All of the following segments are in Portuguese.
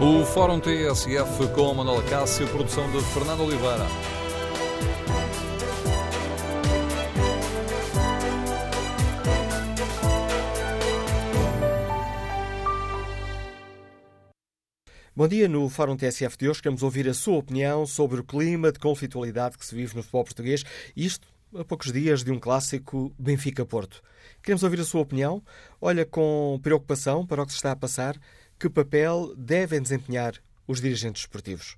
O Fórum TSF com Manuel Cássio, produção de Fernando Oliveira. Bom dia. No Fórum TSF de hoje queremos ouvir a sua opinião sobre o clima de conflitualidade que se vive no futebol português. Isto a poucos dias de um clássico Benfica-Porto. Queremos ouvir a sua opinião. Olha com preocupação para o que se está a passar. Que papel devem desempenhar os dirigentes esportivos?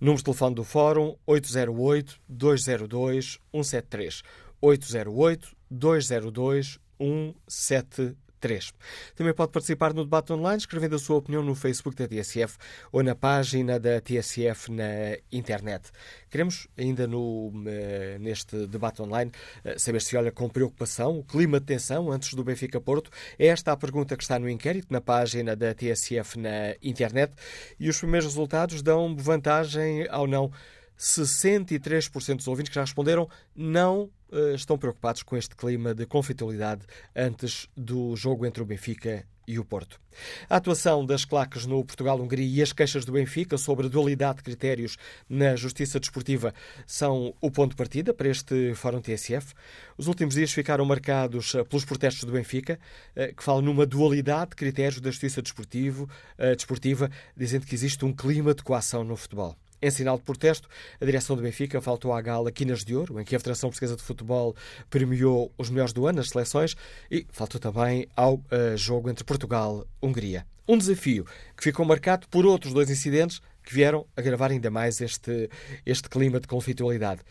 Número de telefone do Fórum 808-202-173. 808-202-173. 3. Também pode participar no debate online escrevendo a sua opinião no Facebook da TSF ou na página da TSF na internet. Queremos, ainda no, eh, neste debate online, eh, saber se olha com preocupação o clima de tensão antes do Benfica-Porto. É esta a pergunta que está no inquérito na página da TSF na internet e os primeiros resultados dão vantagem ao não. 63% dos ouvintes que já responderam não uh, estão preocupados com este clima de conflitualidade antes do jogo entre o Benfica e o Porto. A atuação das claques no Portugal-Hungria e as queixas do Benfica sobre a dualidade de critérios na justiça desportiva são o ponto de partida para este Fórum TSF. Os últimos dias ficaram marcados eh, pelos protestos do Benfica, eh, que falam numa dualidade de critérios da justiça desportiva, dizendo que existe um clima de coação no futebol. Em sinal de protesto, a direção do Benfica faltou à gala Quinas de Ouro, em que a Federação Portuguesa de Futebol premiou os melhores do ano nas seleções, e faltou também ao uh, jogo entre Portugal e Hungria. Um desafio que ficou marcado por outros dois incidentes que vieram agravar ainda mais este, este clima de conflitualidade.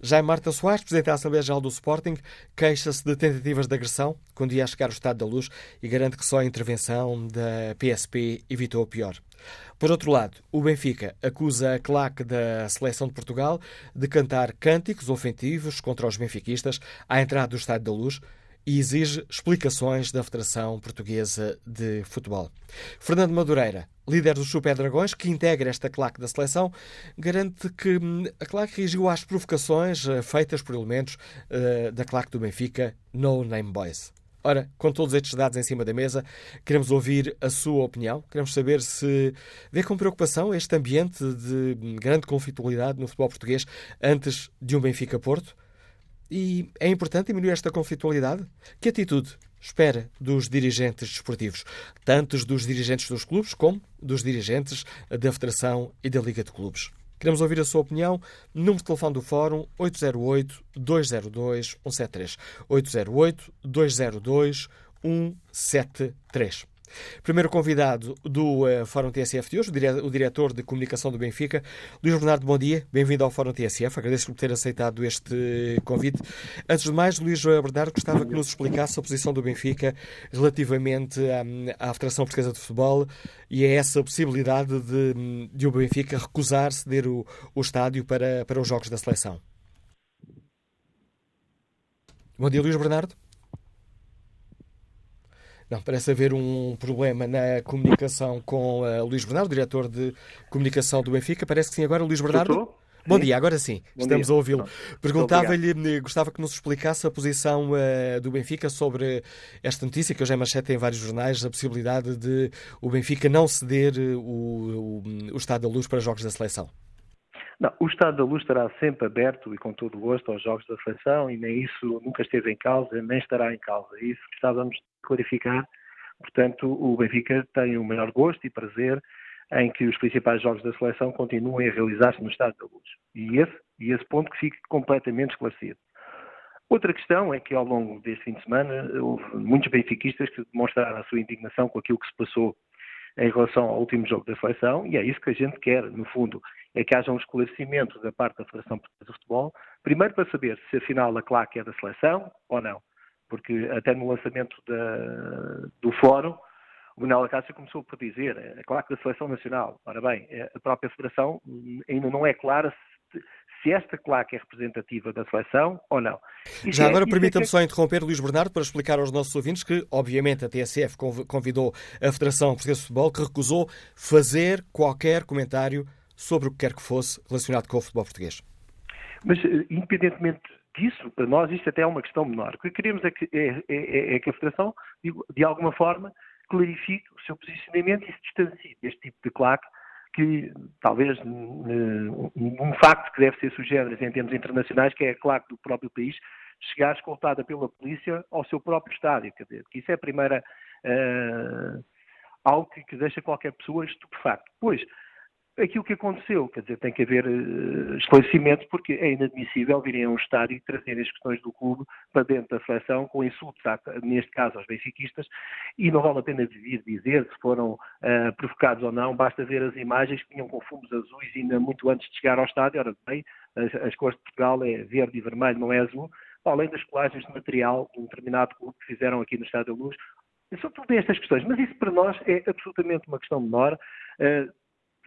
Jaime Marta Soares, Presidente da Assembleia Geral do Sporting, queixa-se de tentativas de agressão quando ia chegar o estado da luz e garante que só a intervenção da PSP evitou o pior. Por outro lado, o Benfica acusa a claque da seleção de Portugal de cantar cânticos ofensivos contra os benfiquistas à entrada do Estádio da Luz e exige explicações da Federação Portuguesa de Futebol. Fernando Madureira, líder dos Super Dragões, que integra esta claque da seleção, garante que hum, a claque reagiu às provocações eh, feitas por elementos uh, da claque do Benfica, No Name Boys. Ora, com todos estes dados em cima da mesa, queremos ouvir a sua opinião. Queremos saber se vê com preocupação este ambiente de grande conflitualidade no futebol português antes de um Benfica-Porto. E é importante diminuir esta conflitualidade? Que atitude espera dos dirigentes desportivos, tanto dos dirigentes dos clubes como dos dirigentes da Federação e da Liga de Clubes? Queremos ouvir a sua opinião. Número de telefone do Fórum 808-202-173. 808-202-173. Primeiro convidado do uh, Fórum TSF de hoje, o diretor de comunicação do Benfica, Luís Bernardo, bom dia, bem-vindo ao Fórum TSF, agradeço por ter aceitado este convite. Antes de mais, Luís Bernardo, gostava que nos explicasse a posição do Benfica relativamente à, à Federação Portuguesa de Futebol e a essa possibilidade de, de o Benfica recusar ceder o, o estádio para, para os jogos da seleção. Bom dia, Luís Bernardo. Não, parece haver um problema na comunicação com uh, Luís Bernardo, diretor de comunicação do Benfica. Parece que sim, agora Luís Bernardo. Estou? Bom dia, agora sim, Bom estamos dia. a ouvi-lo. Perguntava-lhe, gostava que nos explicasse a posição uh, do Benfica sobre esta notícia, que hoje é manchete em vários jornais, a possibilidade de o Benfica não ceder o, o, o Estado da Luz para jogos da seleção. Não, o Estado da Luz estará sempre aberto e com todo o gosto aos jogos da seleção e nem isso nunca esteve em causa, nem estará em causa. É isso estávamos a clarificar. Portanto, o Benfica tem o maior gosto e prazer em que os principais jogos da seleção continuem a realizar-se no Estado da Luz. E esse, e esse ponto que fique completamente esclarecido. Outra questão é que ao longo deste fim de semana houve muitos benfiquistas que demonstraram a sua indignação com aquilo que se passou em relação ao último jogo da seleção, e é isso que a gente quer, no fundo, é que haja um esclarecimento da parte da Federação Portuguesa de Futebol, primeiro para saber se afinal a claque é da seleção ou não, porque até no lançamento da, do fórum, o Manuel Acácio começou por dizer a claque da Seleção Nacional. Ora bem, a própria Federação ainda não é clara se, se esta claque é representativa da seleção ou não. Isso Já é, agora permita-me é só interromper Luís Bernardo para explicar aos nossos ouvintes que, obviamente, a TSF convidou a Federação Portuguesa de Futebol que recusou fazer qualquer comentário sobre o que quer que fosse relacionado com o futebol português. Mas, eh, independentemente disso, para nós isto até é uma questão menor. O que queremos é que, é, é, é que a Federação, de alguma forma, clarifique o seu posicionamento e se distancie deste tipo de claque que talvez um facto que deve ser sugerido em termos internacionais, que é a claque do próprio país, chegar escoltada pela polícia ao seu próprio estádio. Quer dizer, que isso é a primeira uh, algo que, que, deixa qualquer pessoa estupefacto. Pois, aquilo que aconteceu, quer dizer, tem que haver uh, esclarecimentos, porque é inadmissível virem a um estádio e trazerem as questões do clube para dentro da seleção, com insultos, neste caso, aos benfiquistas, e não vale a pena vir dizer se foram uh, provocados ou não, basta ver as imagens que tinham com fumos azuis ainda muito antes de chegar ao estádio. Ora bem, as, as cores de Portugal é verde e vermelho, não é azul, além das colagens de material de um determinado clube que fizeram aqui no Estádio Luz. São tudo estas questões, mas isso para nós é absolutamente uma questão menor. Uh,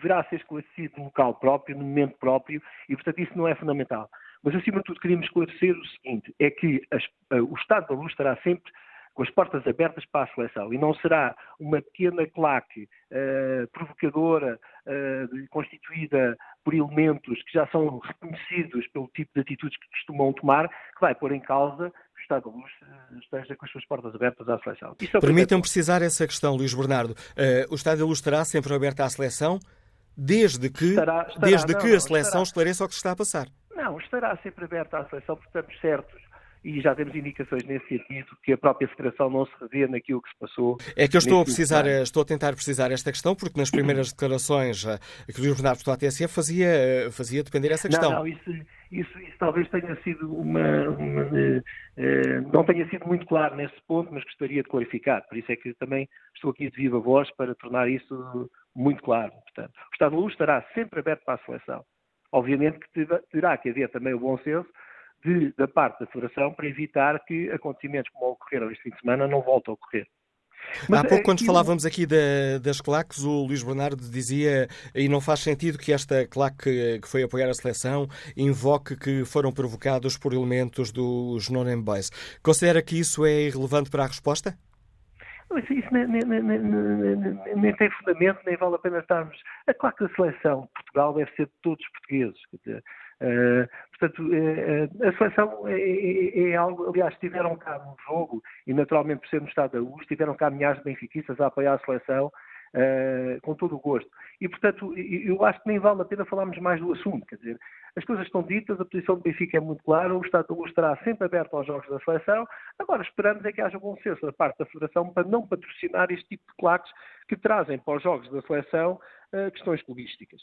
deverá ser esclarecido no local próprio, no momento próprio, e portanto isso não é fundamental. Mas acima de tudo queríamos esclarecer o seguinte, é que as, uh, o Estado da Luz estará sempre com as portas abertas para a seleção e não será uma pequena claque uh, provocadora, uh, constituída por elementos que já são reconhecidos pelo tipo de atitudes que costumam tomar, que vai pôr em causa que o Estado da Luz uh, esteja com as suas portas abertas à seleção. É Permitam precisar essa questão, Luís Bernardo. o Estado da Luz estará sempre aberto à seleção, desde que, estará, estará, desde não, que a seleção estará. esclareça o que se está a passar. Não, estará sempre aberta à seleção, porque estamos certos e já temos indicações nesse sentido que a própria Federação não se revê naquilo que se passou. É que eu estou a precisar, estou a tentar precisar esta questão, porque nas primeiras declarações eh, que o Luís Bernardo à TSF fazia, eh, fazia depender essa questão. Não, não isso, isso, isso, talvez tenha sido uma, uma uh, não tenha sido muito claro nesse ponto, mas gostaria de clarificar. Por isso é que também estou aqui de viva voz para tornar isso muito claro. Portanto, o Estado de Luz estará sempre aberto para a seleção. Obviamente que terá que haver também o bom senso de, da parte da Federação para evitar que acontecimentos como ocorreram este fim de semana não voltem a ocorrer. Mas Há pouco, quando falávamos aqui da, das claques, o Luís Bernardo dizia e não faz sentido que esta claque que foi apoiar a seleção invoque que foram provocados por elementos dos non Boys. Considera que isso é irrelevante para a resposta? Isso nem, nem, nem, nem, tem fundamento, nem vale a pena estarmos. A claque da seleção de Portugal deve ser de todos os portugueses. Dizer, Uh, portanto, uh, a seleção é, é, é, algo, aliás, estiveram cá no jogo, e naturalmente por ser no Estado da Luz, estiveram cá milhares de benfiquistas a apoiar a seleção uh, com todo o gosto. E, portanto, eu acho que nem vale a pena falarmos mais do assunto, quer dizer, as coisas estão ditas, a posição do Benfica é muito clara, o Estado Luz estará sempre aberto aos jogos da seleção, agora esperamos é que haja bom senso da parte da Federação para não patrocinar este tipo de claques que trazem para os jogos da seleção questões clubísticas.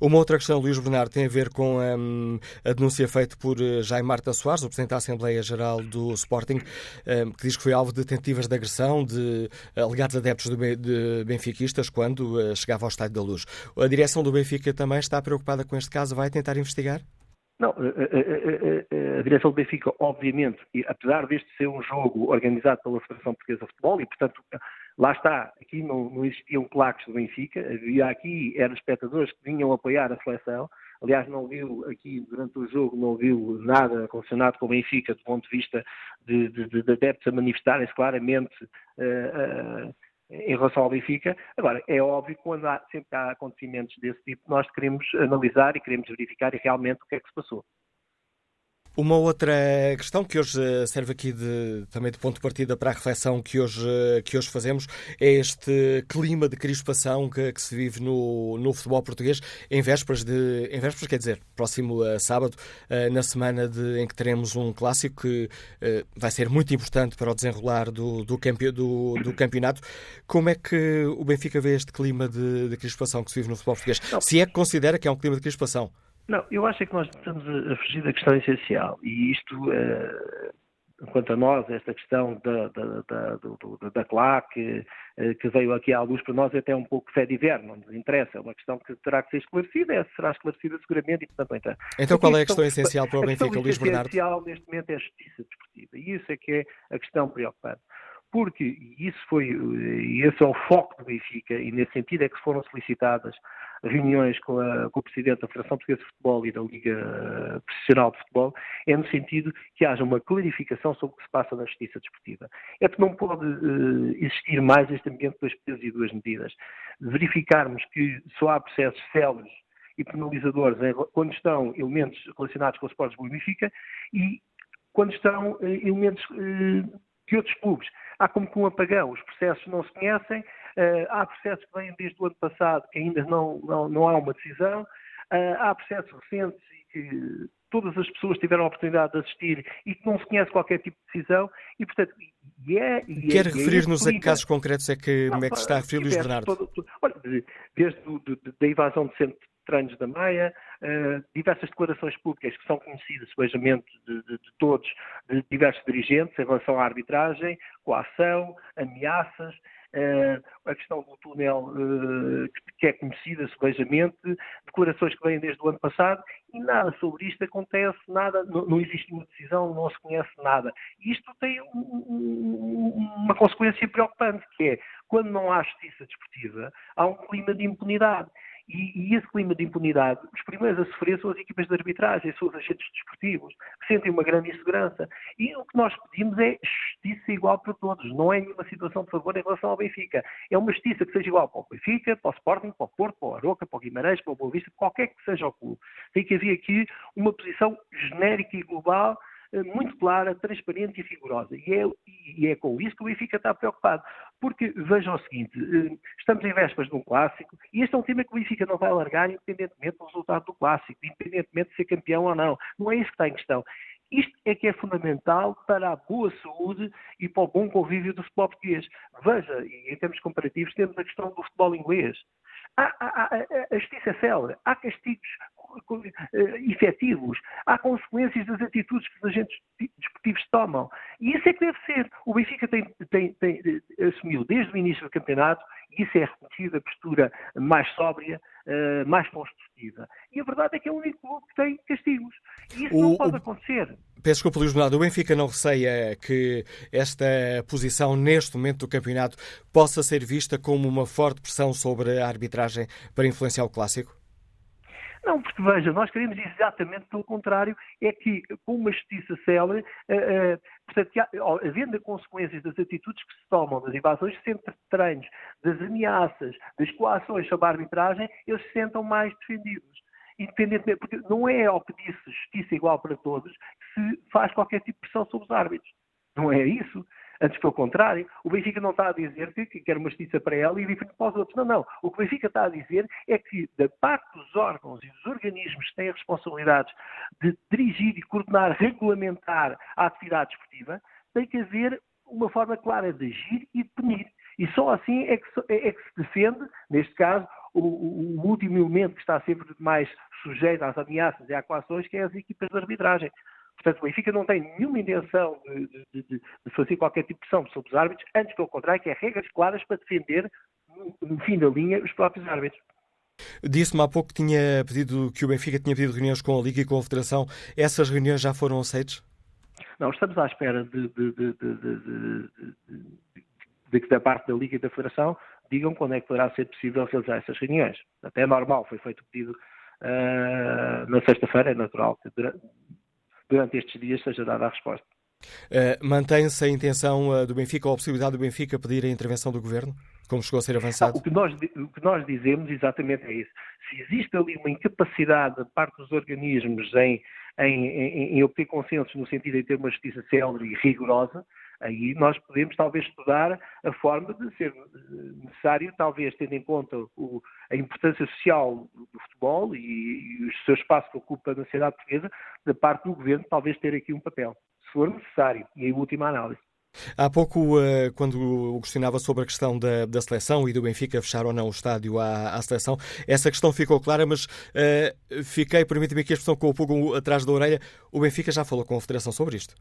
Uma outra questão, Luís Bernardo, tem a ver com um, a denúncia feita por eh, Jaime Marta Soares, o Presidente da Assembleia Geral do Sporting, um, que diz que foi alvo de tentativas de agressão de alegados adeptos de benfiquistas quando uh, chegava ao Estádio da Luz. A direção do Benfica também está preocupada com este caso, vai tentar investigar? Não, a, direção do Benfica, obviamente, apesar deste ser um jogo organizado pela Federação Portuguesa de Futebol, e portanto Lá está, aqui não, não existiam claques do Benfica, havia aqui, eram espectadores que vinham apoiar a seleção. Aliás, não viu aqui durante o jogo, não viu nada relacionado com o Benfica do ponto de vista de, de, de adeptos a manifestarem-se claramente uh, uh, em relação ao Benfica. Agora, é óbvio que quando há, sempre há acontecimentos desse tipo, nós queremos analisar e queremos verificar realmente o que é que se passou. Uma outra questão que hoje eh, serve aqui de, também de ponto de partida para a reflexão que hoje, eh, que hoje fazemos é este clima de crispação que, que se vive no, no futebol português em vésperas de, em vésperas, quer dizer, próximo uh, sábado, na semana de, em que teremos um clássico que vai ser muito importante para o desenrolar do, do, campe, do, do, campeonato. Como é que o Benfica vê este clima de, de crispação que se vive no futebol português? Se é que considera que é um clima de crispação? Não, eu acho é que nós estamos a fugir da questão essencial e isto, uh, quanto a nós, esta questão da, da, da, da, da claque uh, que veio aqui à luz para nós é até um pouco fé de inverno, não nos interessa, é uma questão que terá que ser esclarecida, é, será esclarecida seguramente e portanto então. Então qual é a questão, questão essencial para o Benfica, Luís Bernardo? A questão essencial neste momento é a justiça desportiva e isso é que é a questão preocupante porque isso foi, esse é o foco do Benfica, e nesse sentido é que foram solicitadas reuniões com, a, com, o Presidente da Federação Portuguesa de Futebol e da Liga Profissional de Futebol, é no sentido que haja uma clarificação sobre o que se passa na justiça desportiva. É que não pode uh, existir mais este ambiente de dois pesos e duas medidas. Verificarmos que só há processos céleres e penalizadores quando estão elementos relacionados com os esportes Benfica e quando estão uh, elementos uh, de outros clubes. Há como que um apagão, os processos não se conhecem, há processos que vêm desde o ano passado que ainda não, não, não há uma decisão. há processos recentes e que todas as pessoas tiveram a oportunidade de assistir e que não se conhece qualquer tipo de decisão e, portanto, e é... E é, Quer é, referir-nos a que casos concretos é que, não, é que está a referir, Luís Bernardo? Todo, todo, olha, desde do, do, da invasão de centro treinos da Maia, uh, diversas declarações públicas que são conhecidas, sebejamente, de, de, de, todos, de diversos dirigentes em relação à arbitragem, coação, ameaças, uh, a questão do túnel uh, que é conhecida sebejamente, declarações que vêm desde o ano passado, e nada sobre isto acontece, nada, não, não existe uma decisão, não se conhece nada. Isto tem um, uma consequência preocupante, que é, quando não há justiça desportiva, há um clima de impunidade. E, e, esse clima de impunidade, os primeiros a sofrer são as equipas de arbitragem, são os agentes desportivos, que sentem uma grande insegurança. E o que nós pedimos é justiça igual para todos, não é nenhuma situação de favor em relação ao Benfica. É uma justiça que seja igual para o Benfica, para o Sporting, para o Porto, para o Aroca, para o Guimarães, para o Boa Vista, qualquer que seja o clube. Tem que haver aqui uma posição genérica e global muito clara, transparente e rigorosa. E é, e é com isso que o Benfica está preocupado. Porque vejam o seguinte, eh, estamos em vésperas de um clássico e este é um tema que o Benfica não vai largar independentemente do resultado do clássico, independentemente de ser campeão ou não. Não é isso que está em questão. Isto é que é fundamental para a boa saúde e para o bom convívio do futebol português. Veja, e em termos comparativos, temos a questão do futebol inglês. Há, há, há, a justiça é célere, há castigos efetivos, há consequências das atitudes que os agentes desportivos tomam. E isso é que deve ser. O Benfica tem, tem, tem, eh, assumiu desde o início do campeonato, e isso é reconhecido, a postura mais sóbria, uh, mais construtiva. E a verdade é que é o único clube que tem castigos. E isso o, não pode acontecer. Peço desculpa, Luís Bernardo. O Benfica não receia que esta posição, neste momento do campeonato, possa ser vista como uma forte pressão sobre a arbitragem para influenciar o clássico? Não, porque veja, nós queremos exatamente pelo contrário, é que com uma justiça célere, uh, uh, portanto, havendo consequências das atitudes que se tomam, das invasões de centro das ameaças, das coações sobre a arbitragem, eles se sentam mais defendidos. Independentemente, porque não é ao pedir justiça igual para todos que se faz qualquer tipo de pressão sobre os árbitros. Não é isso. Antes, pelo contrário, o Benfica não está a dizer que, quer uma justiça para ela e diferente para os outros. Não, não. O que o Benfica está a dizer é que, da parte dos órgãos e dos organismos que têm a responsabilidade de dirigir e coordenar, regulamentar a atividade esportiva, tem que haver uma forma clara de agir e de punir. E só assim é que, é que se defende, neste caso, o, o, último elemento que está sempre mais sujeito às ameaças e às coações, que é as equipas de arbitragem. Portanto, o Benfica não tem nenhuma intenção de, de, de, de, fazer qualquer tipo de pressão sobre os árbitros, antes pelo contrário, que é regras claras para defender, no, no fim da linha, os próprios árbitros. Disse-me há pouco que tinha pedido que o Benfica tinha pedido reuniões com a Liga e com a Federação. Essas reuniões já foram aceitas? Não, estamos à espera de, de, que da parte da Liga e da Federação digam quando é que poderá ser possível realizar essas reuniões. Até é normal, foi feito o pedido uh, na sexta-feira, é natural que durante, estes dias seja dada a resposta. Uh, Mantém-se a intenção uh, do Benfica ou a possibilidade do Benfica pedir a intervenção do Governo, como chegou a ser avançado? Não, o, que nós, o que nós dizemos exatamente é isso. Se existe ali uma incapacidade da parte dos organismos em, em, em, em obter consensos no sentido de ter uma justiça célere e rigorosa, aí nós podemos talvez estudar a forma de ser necessário, talvez tendo em conta o, a importância social do futebol e, e o seu espaço que ocupa na sociedade portuguesa, da parte do governo, talvez ter aqui um papel, se for necessário, e em última análise. Há pouco, eh, quando questionava sobre a questão da, da, seleção e do Benfica fechar ou não o estádio à, à seleção, essa questão ficou clara, mas uh, fiquei, permite-me aqui a expressão com o pulgo atrás da orelha, o Benfica já falou com a Federação sobre isto?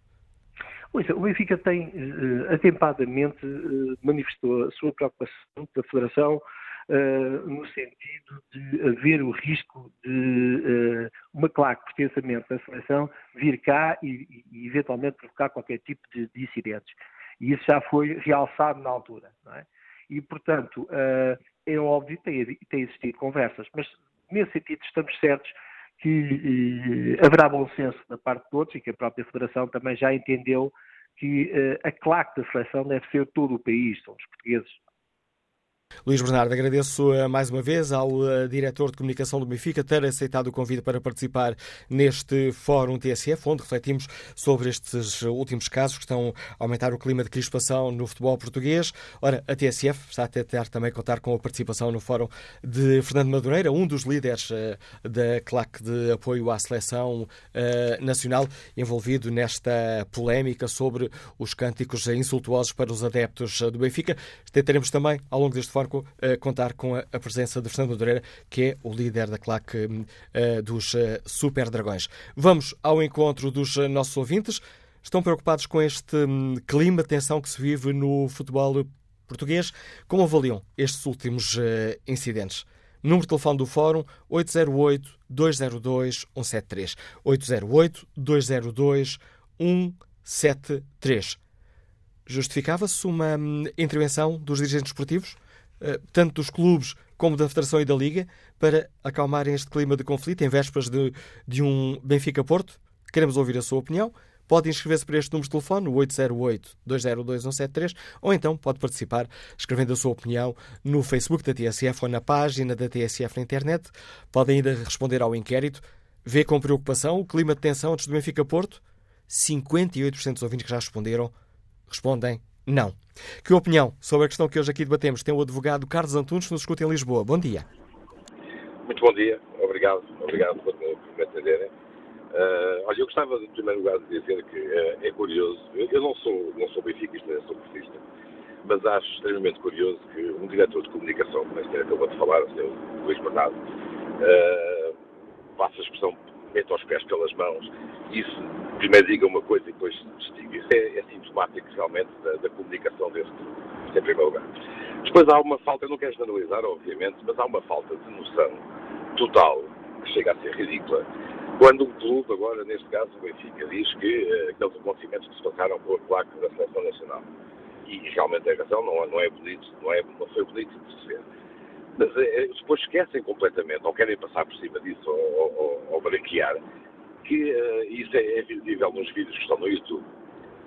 Pois, o Benfica tem uh, atempadamente uh, manifestou a sua preocupação da Federação uh, no sentido de haver o risco de uma claque pertencimento da seleção vir cá e, e, eventualmente provocar qualquer tipo de, de incidentes. E isso já foi realçado na altura. É? E, portanto, é óbvio que tem, tem existido conversas, mas nesse sentido estamos certos que eh, haverá bom senso da parte de todos e que a própria Federação também já entendeu que eh, a claque da seleção deve ser todo o país, são os portugueses. Luís Bernardo, agradeço uh, mais uma vez ao uh, diretor de comunicação do Benfica ter aceitado o convite para participar neste Fórum TSF, onde refletimos sobre estes últimos casos que estão a aumentar o clima de crispação no futebol português. Ora, a TSF está a tentar também contar com a participação no Fórum de Fernando Madureira, um dos líderes da claque de apoio à seleção nacional, envolvido nesta polémica sobre os cânticos insultuosos para os adeptos do Benfica. Tentaremos também, ao longo deste fórum, contar com a presença de Fernando Madureira, que é o líder da claque dos Super Dragões. Vamos ao encontro dos nossos ouvintes. Estão preocupados com este hum, clima de tensão que se vive no futebol português? Como avaliam estes últimos incidentes? Número de telefone do Fórum 808-202-173. 808-202-173. Justificava-se uma hum, intervenção dos dirigentes esportivos, eh, tanto dos clubes como da Federação e da Liga, para acalmarem este clima de conflito em vésperas de, de um Benfica-Porto? Queremos ouvir a sua opinião. Pode inscrever-se para este número de telefone, 808-202-173, ou então pode participar escrevendo a sua opinião no Facebook da TSF ou na página da TSF na internet. Pode ainda responder ao inquérito. Vê com preocupação o clima de tensão antes do Benfica-Porto? 58% dos ouvintes que já responderam respondem não. Que opinião sobre a questão que hoje aqui debatemos tem o advogado Carlos Antunes, que nos escuta em Lisboa. Bom dia. Muito bom dia. Obrigado. Obrigado por me atenderem. Uh, olha, eu gostava, em primeiro lugar, de dizer que uh, é curioso. Eu, eu, não sou, não sou benfiquista, sou profista, mas acho extremamente curioso que um diretor de comunicação, como este acabou de falar, o Sr. Luís Bernardo, uh, faça a expressão mete os pés pelas mãos, isso primeiro diga uma coisa e depois distingue. Isso é, é sintomático realmente da, da comunicação deste em primeiro lugar. Depois há uma falta, eu não quero generalizar, obviamente, mas há uma falta de noção total, que chega a ser ridícula, quando o clube, agora neste caso o Benfica, diz que uh, aqueles acontecimentos que se passaram com a placa da Seleção Nacional. E realmente tem razão, não, não é bonito, não, é, não foi bonito de se ver. Mas depois esquecem completamente, ou querem passar por cima disso, ou, ou, ou branquear, que uh, isso é, é visível nos vídeos que estão no YouTube.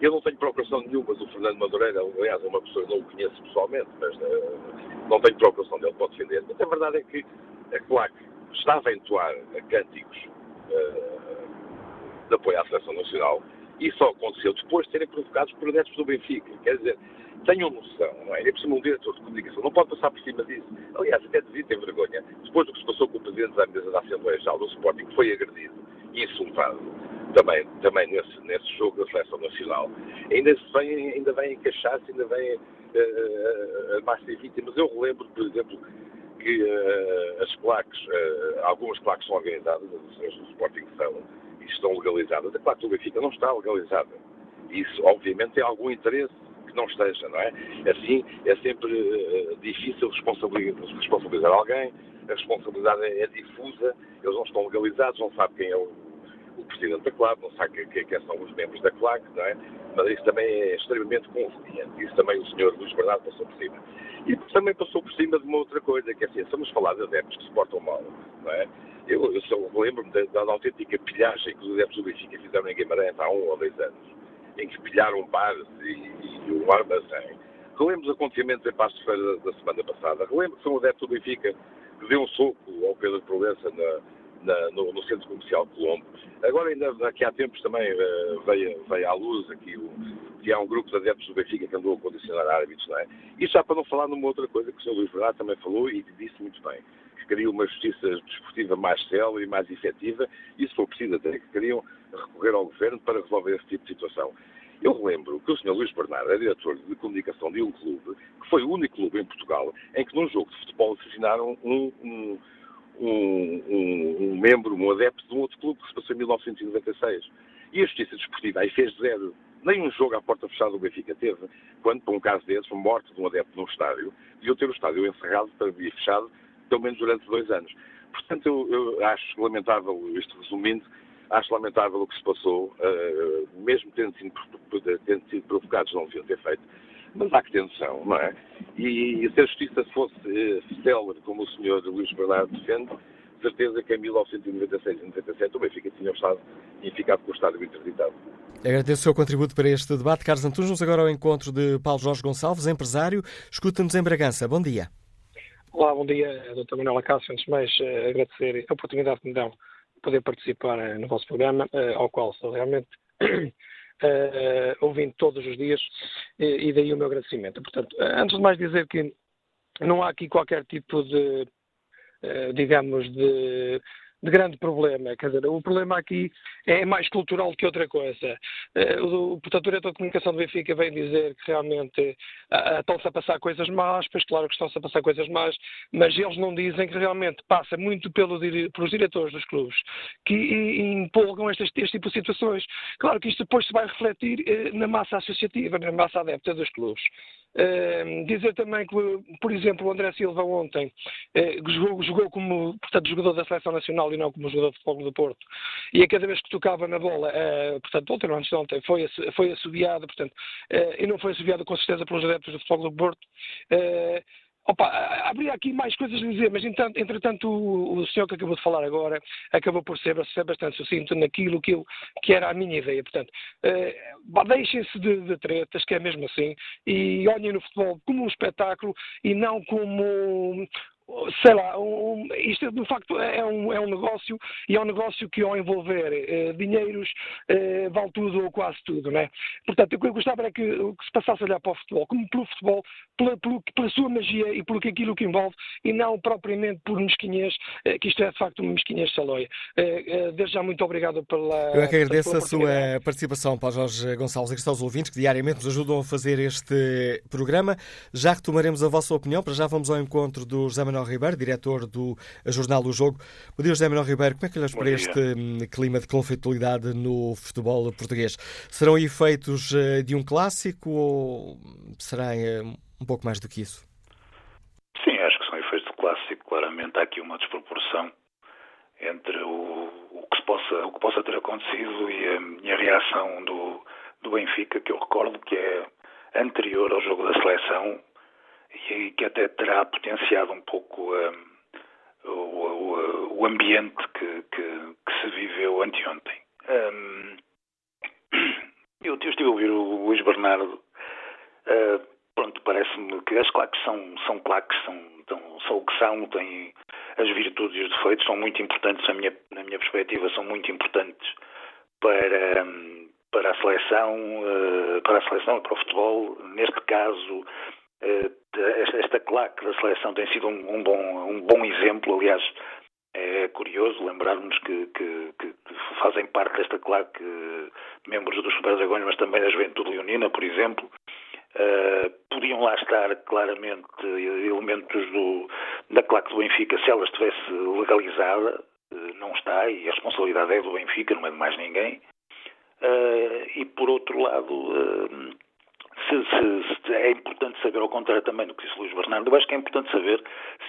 Eu não tenho procuração nenhuma do Fernando Madureira, aliás, é uma pessoa que não o conheço pessoalmente, mas uh, não tenho procuração dele para defender. Mas a verdade é que a claque estava a entoar cânticos uh, de apoio à Seleção Nacional e só aconteceu depois de serem provocados por adeptos do Benfica. Quer dizer, tenham noção, não é? É preciso um diretor de comunicação, não pode passar por cima disso. Aliás, até devia ter vergonha. Depois do que se passou com o Presidente da mesa da Assembleia Geral do Sporting, que foi agredido e insultado também, também nesse, nesse jogo da Seleção Nacional, ainda, vem, ainda vem encaixar-se, ainda vem uh, mais ser vítimas. Eu relembro, por exemplo, que uh, as plaques, uh, algumas plaques são organizadas, as ações do Sporting são, e estão legalizadas. A placa do Benfica não está legalizada. Isso, obviamente, tem algum interesse que não esteja, não é? Assim, é sempre uh, difícil responsabilizar, alguém, a responsabilidade é, é, difusa, eles não estão legalizados, não sabem quem é o, o presidente da CLAC, não sabe quem, quem são os membros da CLAC, não é? Mas isso também é extremamente conveniente. Isso também o senhor Luís Bernardo passou por cima. E também passou por cima de uma outra coisa, que é assim, estamos a falar de adeptos que se portam mal, não é? Eu, eu lembro-me da, da, autêntica pilhagem que os adeptos do Benfica fizeram em Guimarães há um ou dois anos, em que pilharam bares e, e um armazém. Relembro os acontecimentos em Pasto de Feira da, semana passada. Relembro que foi um adepto do Benfica que deu um soco ao Pedro Provença na, na, no, no, Centro Comercial Colombo. Agora, ainda aqui há tempos também uh, veio, veio à luz aqui o, que há um grupo de adeptos do Benfica que andou a condicionar árbitros, não é? Isso já para não falar numa outra coisa que o Sr. Luís Bernardo também falou e disse muito bem, queriam uma justiça desportiva mais célere e mais efetiva, e se for preciso até que queriam recorrer ao Governo para resolver esse tipo de situação. Eu relembro que o Sr. Luís Bernardo é diretor de comunicação de um clube, que foi o único clube em Portugal em que num jogo de futebol assassinaram um, um um, um, membro, um adepto de um outro clube que se passou em 1996. E a Justiça Desportiva aí fez zero. Nem um jogo à porta fechada do Benfica teve, quando, por um caso desses, uma morte de um adepto num estádio, deviam ter o estádio encerrado para vir fechado, pelo menos durante dois anos. Portanto, eu, eu acho lamentável, isto resumindo, acho lamentável o que se passou, uh, mesmo tendo sido, tendo sido provocados, não deviam ter feito, mas há que ter noção, não é? E, e se a justiça fosse uh, célere, como o senhor Luís Bernardo defende, certeza que em 1996 e 97 o Benfica tinha estado e ficado com o estádio interditado. Agradeço o seu contributo para este debate. Carlos Antunes, agora ao encontro de Paulo Jorge Gonçalves, empresário. Escuta-nos em Bragança. Bom dia. Olá, bom dia, Dr. Manuel Acácio. Antes de mais, uh, agradecer a oportunidade que me dão de poder participar uh, no vosso programa, uh, ao qual estou realmente ouvindo todos os dias, e daí o meu agradecimento. Portanto, antes de mais dizer que não há aqui qualquer tipo de, digamos, de de grande problema. Quer dizer, o problema aqui é mais cultural que outra coisa. Eh, o, portanto, o diretor de comunicação do Benfica vem dizer que realmente estão-se a passar coisas más, pois claro que estão-se a passar coisas más, mas eles não dizem que realmente passa muito pelo, pelos diretores dos clubes que empolgam este, este tipo de situações. Claro que isto depois se vai refletir eh, na massa associativa, na massa adepta dos clubes. Dizer também que, por exemplo, o André Silva ontem uh, jogou, jogou, como portanto, jogador da Seleção Nacional e não como jogador de futebol do Porto. E a cada vez que tocava na bola, uh, portanto, ontem ou antes de ontem, foi, foi assobiado, portanto, e não foi assobiado com certeza pelos adeptos do futebol do Porto. Opa, haveria aqui mais coisas a dizer, mas entretanto o, senhor que acabou de falar agora acabou por ser, ser bastante sucinto naquilo que, eu, que era a minha ideia. Portanto, uh, deixem-se de, de, tretas, que é mesmo assim, e olhem no futebol como um espetáculo e não como sei lá, um, isto de facto é um, é um negócio e é um negócio que ao envolver eh, dinheiros eh, vale tudo ou quase tudo, né? Portanto, o que eu gostava era que, que se passasse a olhar para o futebol, como pelo futebol, pela, pela, pela sua magia e pelo que aquilo que envolve e não propriamente por mesquinhez, eh, que isto é de facto uma mesquinhez saloia. Eh, desde já muito obrigado pela. Eu é que agradeço a sua participação, para Jorge Gonçalves, e aos ouvintes que diariamente nos ajudam a fazer este programa. Já retomaremos a vossa opinião, para já vamos ao encontro do José Manuel Manuel Ribeiro, diretor do jornal O Jogo. Bom dia, José Manuel Ribeiro. Como é que olhas para este hum, clima de conflitualidade no futebol português? Serão efeitos eh, de um clássico ou será eh, um pouco mais do que isso? Sim, acho que são efeitos de clássico. Claramente há aqui uma desproporção entre o, o, que, possa, o que possa ter acontecido e a, e a reação do, do Benfica, que eu recordo que é anterior ao jogo da seleção e que até terá potenciado um pouco um, o, o, o, ambiente que, que, que, se viveu anteontem. Um, eu, estive a ouvir o Luís Bernardo. Uh, pronto, parece-me que as claques são, são claques, são, são, são o que são, têm as virtudes e os defeitos, são muito importantes, na minha, na minha perspectiva, são muito importantes para, para a seleção, uh, para a seleção e para o futebol. Neste caso, uh, esta claque da seleção tem sido um, um, bom, um bom exemplo, aliás, é curioso lembrarmos que, que, que, fazem parte desta claque membros dos Super Dragões, mas também da Juventude Leonina, por exemplo. Uh, podiam lá estar claramente elementos do, da claque do Benfica se ela estivesse legalizada, uh, não está, e a responsabilidade é do Benfica, não é de mais ninguém. Uh, e por outro lado, se, se, se, é importante saber, ao contrário também do que disse Luís Bernardo, eu acho que é importante saber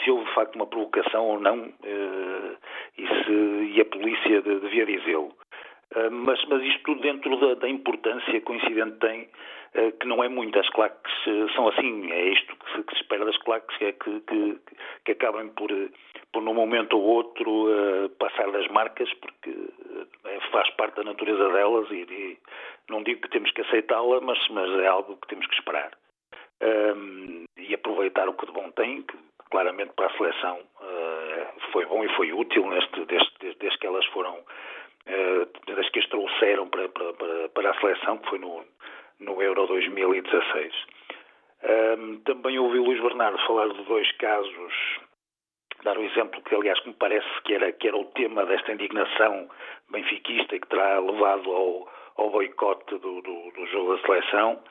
se houve de facto uma provocação ou não eh, e, se, e a polícia devia dizê-lo. Uh, mas, mas isto tudo dentro da, da importância que o incidente tem, uh, que não é muito. As claques uh, são assim, é isto que se, que se espera das claques, é que, que, que acabem por, por, num momento ou outro, passar das marcas, porque faz parte da natureza delas e, e não digo que temos que aceitá-la, mas, mas é algo que temos que esperar. Um, e aproveitar o que de bom tem, que claramente para a seleção uh, foi bom e foi útil neste, desde, desde, que elas foram, uh, desde que as trouxeram para, para, para, a seleção, que foi no, no Euro 2016. Um, também ouvi o Luís Bernardo falar de dois casos, dar o um exemplo que, aliás, me parece que era, que era o tema desta indignação benfiquista e que terá levado ao ao boicote do, do, do, jogo da seleção,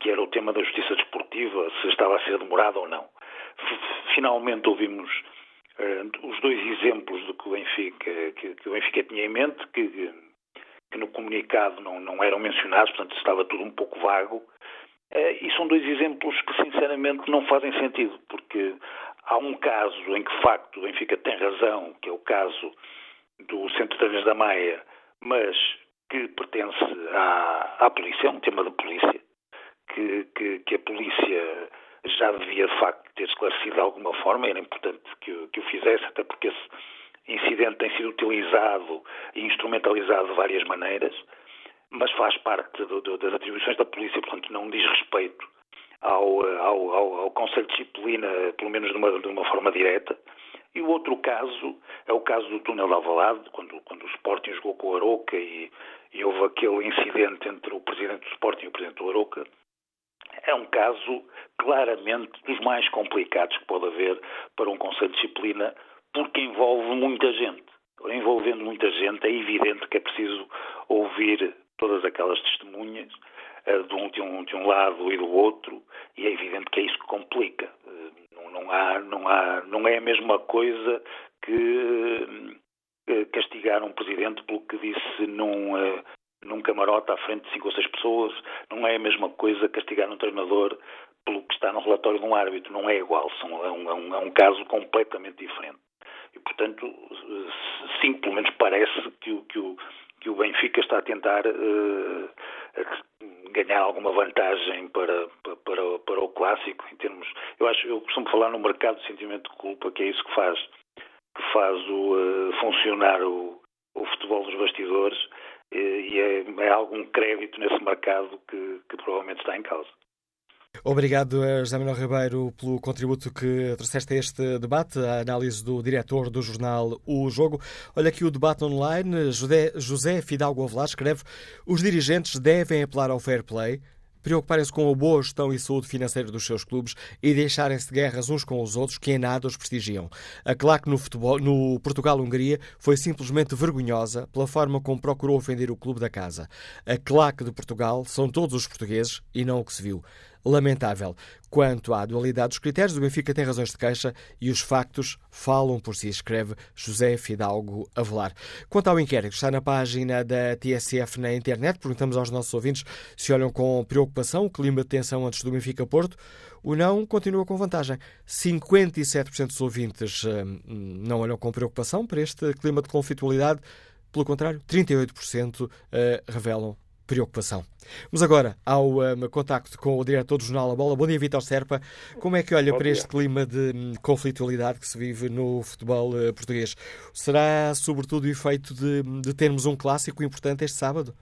que era o tema da justiça desportiva, se estava a ser demorado ou não. Finalmente ouvimos os dois exemplos do que o Benfica, que, que o Benfica tinha em mente, que, que no comunicado não, não, eram mencionados, portanto estava tudo um pouco vago. Uh, e são dois exemplos que sinceramente não fazem sentido, porque há um caso em que de facto o Benfica tem razão, que é o caso do Centro de da Maia, mas que pertence à, à polícia, é um tema da polícia, que, que, que, a polícia já devia de facto ter esclarecido de alguma forma, era importante que, que o fizesse, até porque esse incidente tem sido utilizado e instrumentalizado de várias maneiras, mas faz parte do, do, das atribuições da polícia, portanto não diz respeito ao, ao, ao, ao Conselho de Disciplina, pelo menos de uma, de uma forma direta. E o outro caso é o caso do túnel de Alvalade, quando, quando o Sporting jogou com o Aroca e, e houve aquele incidente entre o presidente do Sporting e o presidente do Aroca. É um caso claramente dos mais complicados que pode haver para um Conselho de Disciplina, porque envolve muita gente. Envolvendo muita gente, é evidente que é preciso ouvir todas aquelas testemunhas uh, de, um, de, um, de, um, lado e do outro, e é evidente que é isso que complica. Uh, não, não, há, não, há, não é a mesma coisa que uh, castigar um presidente pelo que disse num, num camarote à frente de cinco ou seis pessoas, não é a mesma coisa castigar um treinador pelo que está no relatório de um árbitro, não é igual, são, é, um, é, um, é um caso completamente diferente. E, portanto, sim, pelo menos parece que o, que o, que o Benfica está a tentar uh, ganhar alguma vantagem para, para, para o clássico em termos. Eu acho, eu costumo falar no mercado de sentimento de culpa, que é isso que faz que faz o, uh, funcionar o, o futebol dos bastidores e é, é algum crédito nesse mercado que, que provavelmente está em causa. Obrigado, José Manuel Ribeiro, pelo contributo que trouxeste a este debate, a análise do diretor do jornal O Jogo. Olha aqui o debate online. José, José Fidalgo Avelar escreve: os dirigentes devem apelar ao fair play preocuparem-se com a boa gestão e saúde financeira dos seus clubes e deixarem-se de guerras uns com os outros que em nada os prestigiam. A claque no, futebol, no Portugal-Hungria foi simplesmente vergonhosa pela forma como procurou ofender o clube da casa. A claque de Portugal são todos os portugueses e não o que se viu lamentável. Quanto à dualidade dos critérios, o Benfica tem razões de queixa e os factos falam por si, escreve José Fidalgo Avelar. Quanto ao inquérito, está na página da TSF na internet. Perguntamos aos nossos ouvintes se olham com preocupação o clima de tensão antes do Benfica-Porto. O não continua com vantagem. 57% dos ouvintes hum, não olham com preocupação para este clima de conflitualidade. Pelo contrário, 38% eh, revelam preocupação. Vamos agora ao um, contacto com o diretor do jornal A Bola. Bom dia, Vitor Serpa. Como é que olha Bom para dia. este clima de um, conflitualidade que se vive no futebol uh, português? Será, sobretudo, o efeito de, de, termos um clássico importante este sábado?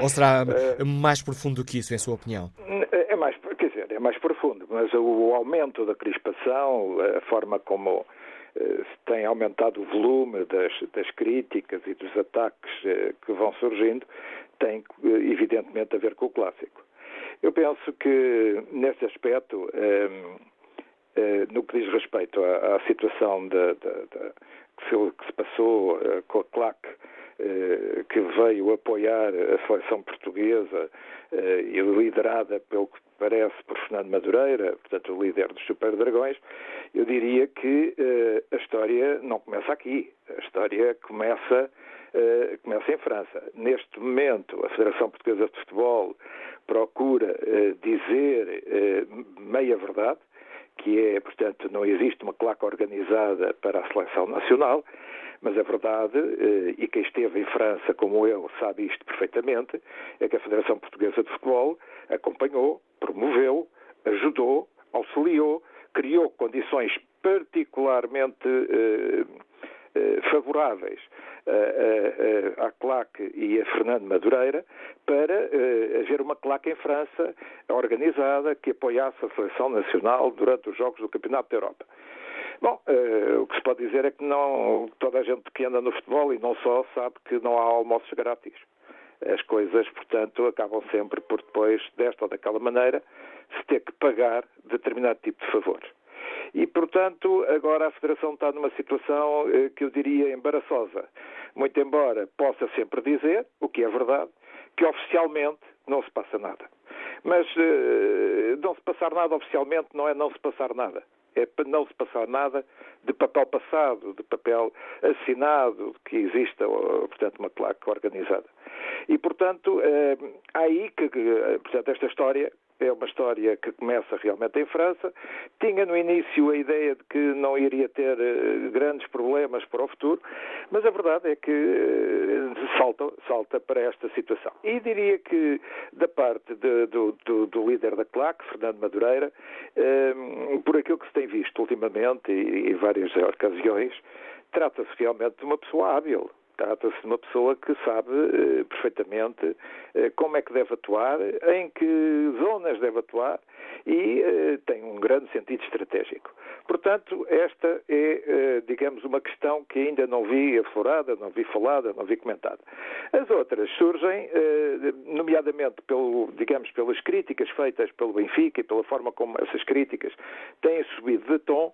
Ou será uh, mais profundo do que isso, em sua opinião? É mais, quer dizer, é mais profundo, mas o, aumento da crispação, a forma como se tem aumentado o volume das, das, críticas e dos ataques que vão surgindo, tem evidentemente a ver com o clássico. Eu penso que nesse aspecto, ehm, eh, no que diz respeito à, situação de, de, de, que, se, passou eh, com a claque eh, que veio apoiar a seleção portuguesa e liderada pelo que parece por Fernando Madureira, portanto o líder dos Super Dragões, eu diria que a história não começa aqui. A história começa uh, começa em França. Neste momento, a Federação Portuguesa de Futebol procura uh, dizer uh, meia verdade, que é, portanto, não existe uma claque organizada para a seleção nacional, mas a verdade, e quem esteve em França como eu sabe isto perfeitamente, é que a Federação Portuguesa de Futebol acompanhou, promoveu, ajudou, auxiliou, criou condições particularmente favoráveis à claque e a Fernando Madureira para haver uma claque em França organizada que apoiasse a seleção nacional durante os Jogos do Campeonato da Europa. Bom, o que se pode dizer é que não, toda a gente que anda no futebol e não só sabe que não há almoços grátis. As coisas, portanto, acabam sempre por depois, desta ou daquela maneira, se ter que pagar determinado tipo de favores. E, portanto, agora a Federação está numa situação eh, que eu diria embaraçosa. Muito embora possa sempre dizer, o que é verdade, que oficialmente não se passa nada. Mas uh, não se passar nada oficialmente não é não se passar nada. É não se passar nada de papel passado, de papel assinado, que exista, portanto, uma claque organizada. E, portanto, é aí que, portanto, esta história é uma história que começa realmente em França. Tinha no início a ideia de que não iria ter uh, grandes problemas para o futuro, mas a verdade é que uh, salta, salta para esta situação. E diria que, da parte de, do, do, do, líder da CLAC, Fernando Madureira, uh, por aquilo que se tem visto ultimamente e em várias ocasiões, trata-se realmente de uma pessoa hábil Trata-se de uma pessoa que sabe eh, perfeitamente eh, como é que deve atuar, em que zonas deve atuar e eh, tem um grande sentido estratégico. Portanto, esta é, eh, digamos, uma questão que ainda não vi aflorada, não vi falada, não vi comentada. As outras surgem, eh, nomeadamente, pelo, digamos, pelas críticas feitas pelo Benfica e pela forma como essas críticas têm subido de tom.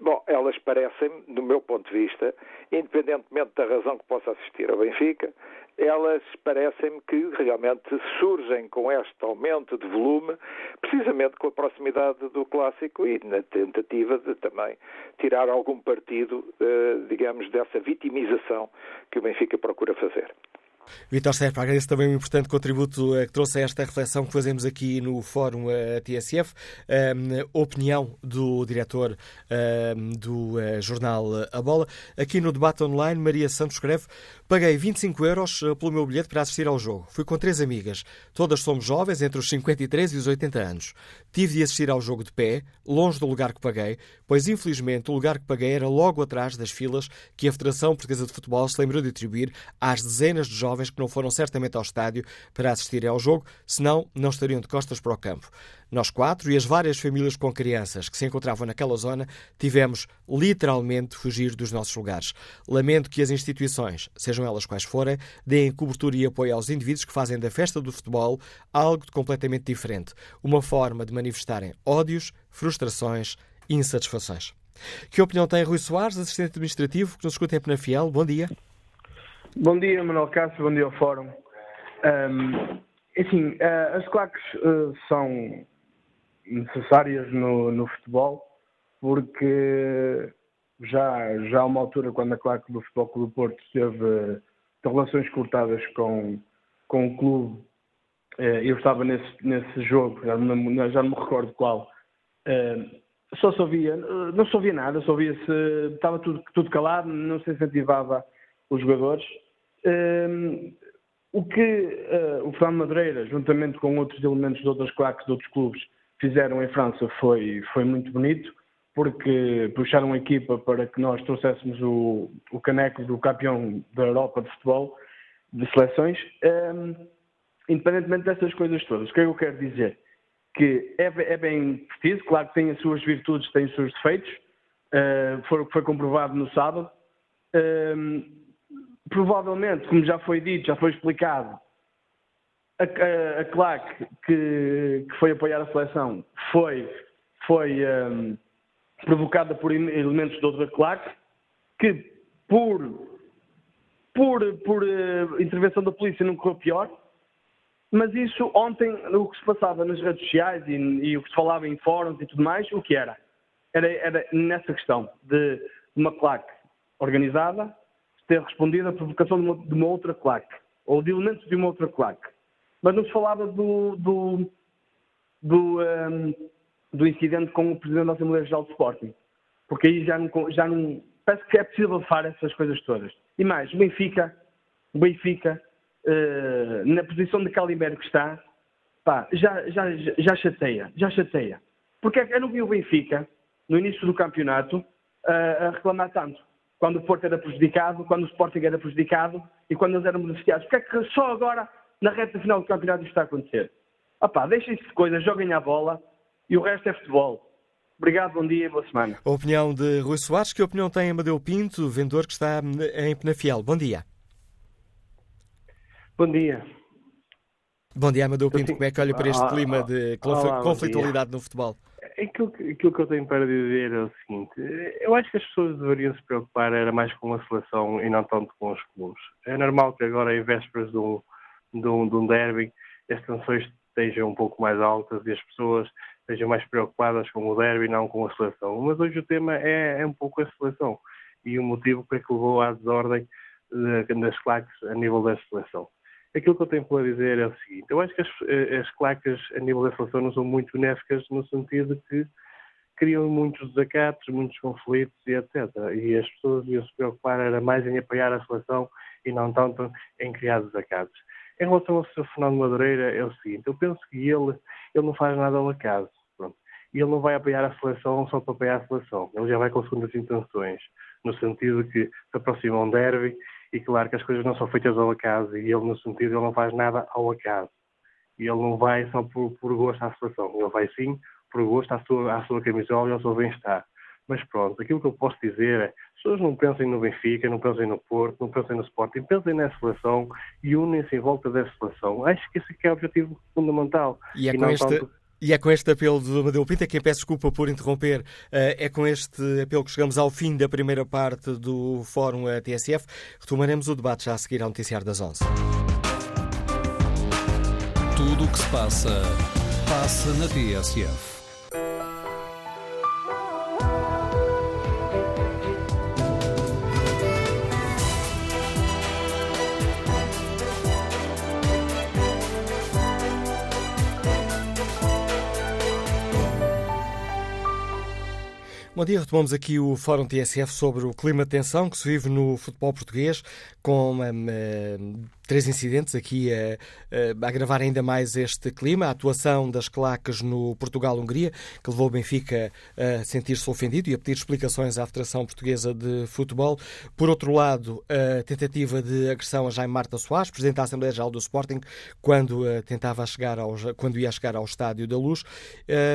Bom, elas parecem, do meu ponto de vista, independentemente da razão que possa assistir ao Benfica, elas parecem-me que realmente surgem com este aumento de volume, precisamente com a proximidade do clássico e na tentativa de também tirar algum partido, eh, digamos, dessa vitimização que o Benfica procura fazer. Vitor Serpa, agradeço também o um importante contributo eh, que trouxe a esta reflexão que fazemos aqui no Fórum eh, TSF. Um, opinião do diretor um, do uh, jornal A Bola. Aqui no debate online, Maria Santos escreve: Paguei 25 euros pelo meu bilhete para assistir ao jogo. Fui com três amigas. Todas somos jovens, entre os 53 e os 80 anos. Tive de assistir ao jogo de pé, longe do lugar que paguei, pois infelizmente o lugar que paguei era logo atrás das filas que a Federação Portuguesa de Futebol se lembrou de atribuir às dezenas de jovens que não foram certamente ao estádio para assistir ao jogo, senão não estariam de costas para o campo. Nós quatro e as várias famílias com crianças que se encontravam naquela zona tivemos literalmente fugir dos nossos lugares. Lamento que as instituições, sejam elas quais forem, deem cobertura e apoio aos indivíduos que fazem da festa do futebol algo de completamente diferente, uma forma de manifestarem ódios, frustrações e insatisfações. Que opinião tem Rui Soares, assistente administrativo, que nos escuta em Penafiel? Bom dia. Bom dia, Manuel Cássio, bom dia ao Fórum. Um, assim, uh, as claques uh, são necessárias no, no, futebol porque já, já há uma altura, quando a claque do Futebol Clube do Porto teve relações cortadas com, com o clube, eu estava nesse, nesse jogo, já não, já não me recordo qual, só se ouvia, não se ouvia nada, só ouvia-se, estava tudo, tudo calado, não se incentivava os jogadores. Um, o que o Fernando Madureira, juntamente com outros elementos de outras claques de outros clubes, fizeram em França foi, foi muito bonito, porque puxaram a equipa para que nós trouxéssemos o, o caneco do campeão da Europa de futebol, de seleções. Um, independentemente dessas coisas todas, o que é que eu quero dizer? Que é, é bem preciso, claro que tem as suas virtudes, tem os seus defeitos, uh, foi, foi comprovado no sábado. Um, provavelmente, como já foi dito, já foi explicado, a, a, a claque que, que, foi apoiar a seleção foi, foi um, provocada por elementos de outra claque que, por, por, por uh, intervenção da polícia, não correu pior. Mas isso, ontem, o que se passava nas redes sociais e, e o que se falava em fóruns e tudo mais, o que era? Era, era nessa questão de uma claque organizada, ter respondido à provocação de uma, de uma, outra claque, ou de elementos de uma outra claque. Mas não se falava do, do, do, um, do incidente com o Presidente da Assembleia Geral de Sporting, porque aí já não, já não. Parece que é possível falar essas coisas todas. E mais, o Benfica, o Benfica, uh, na posição de Calimero que está, pá, já, já, já chateia, já chateia. Porque eu não vi o Benfica, no início do campeonato, uh, a reclamar tanto quando o Porto era prejudicado, quando o Sporting era prejudicado e quando eles eram beneficiados. Porque é que só agora, na reta final do campeonato, isto está a acontecer? Opá, deixem-se de coisas, joguem a bola e o resto é futebol. Obrigado, bom dia e boa semana. A opinião de Rui Soares, que opinião tem Amadeu Pinto, vendedor que está em Penafiel? Bom dia. Bom dia. Bom dia, Amadeu Pinto. Como é que olha para este ah, clima de conflitualidade no futebol? aquilo, aquilo que eu tenho para dizer é o seguinte: eu acho que as pessoas deveriam se preocupar era mais com a seleção e não tanto com os clubes. É normal que agora, em vésperas de um, de um, de um derby, as tensões estejam um pouco mais altas e as pessoas estejam mais preocupadas com o derby não com a seleção. Mas hoje o tema é, é um pouco a seleção e o motivo para que levou à desordem das claques a nível da seleção. Aquilo que eu tenho para dizer é o seguinte: eu acho que as, eh, as claques a nível da seleção não são muito benéficas no sentido que criam muitos desacatos, muitos conflitos e etc. E as pessoas deviam se preocupar era mais em apoiar a seleção e não tanto em criar desacatos. Em relação ao Sr. Fernando Madureira, é o seguinte: eu penso que ele, ele não faz nada ao acaso. Pronto. E ele não vai apoiar a seleção só para apoiar a seleção. Ele já vai com segundas intenções, no sentido que se aproxima um derby E claro que as coisas não são feitas ao acaso e ele, no sentido, ele não faz nada ao acaso. E ele não vai só por, por gosto à situação, ele vai sim por gosto à sua, à sua camisola e ao seu bem-estar. Mas pronto, aquilo que eu posso dizer é, as pessoas não pensem no Benfica, não pensem no Porto, não pensem no Sporting, pensem na seleção e unem-se em volta da seleção. Acho que esse é, é o objetivo fundamental. E é, e com, este, tanto... e é com este apelo do Amadeu Pinto, quem peço desculpa por interromper, eh, é com este apelo que chegamos ao fim da primeira parte do Fórum TSF. Retomaremos o debate já a seguir ao Noticiário das 11. Tudo o que se passa, passa na TSF. Bom dia, retomamos aqui o Fórum TSF sobre o clima de tensão que se vive no futebol português, com um, uh, três incidentes aqui a, a, agravar ainda mais este clima. A atuação das claques no Portugal-Hungria, que levou o Benfica a sentir-se ofendido e a pedir explicações à Federação Portuguesa de Futebol. Por outro lado, a tentativa de agressão a Jaime Marta Soares, Presidente da Assembleia Geral do Sporting, quando uh, tentava chegar ao, quando ia chegar ao Estádio da Luz.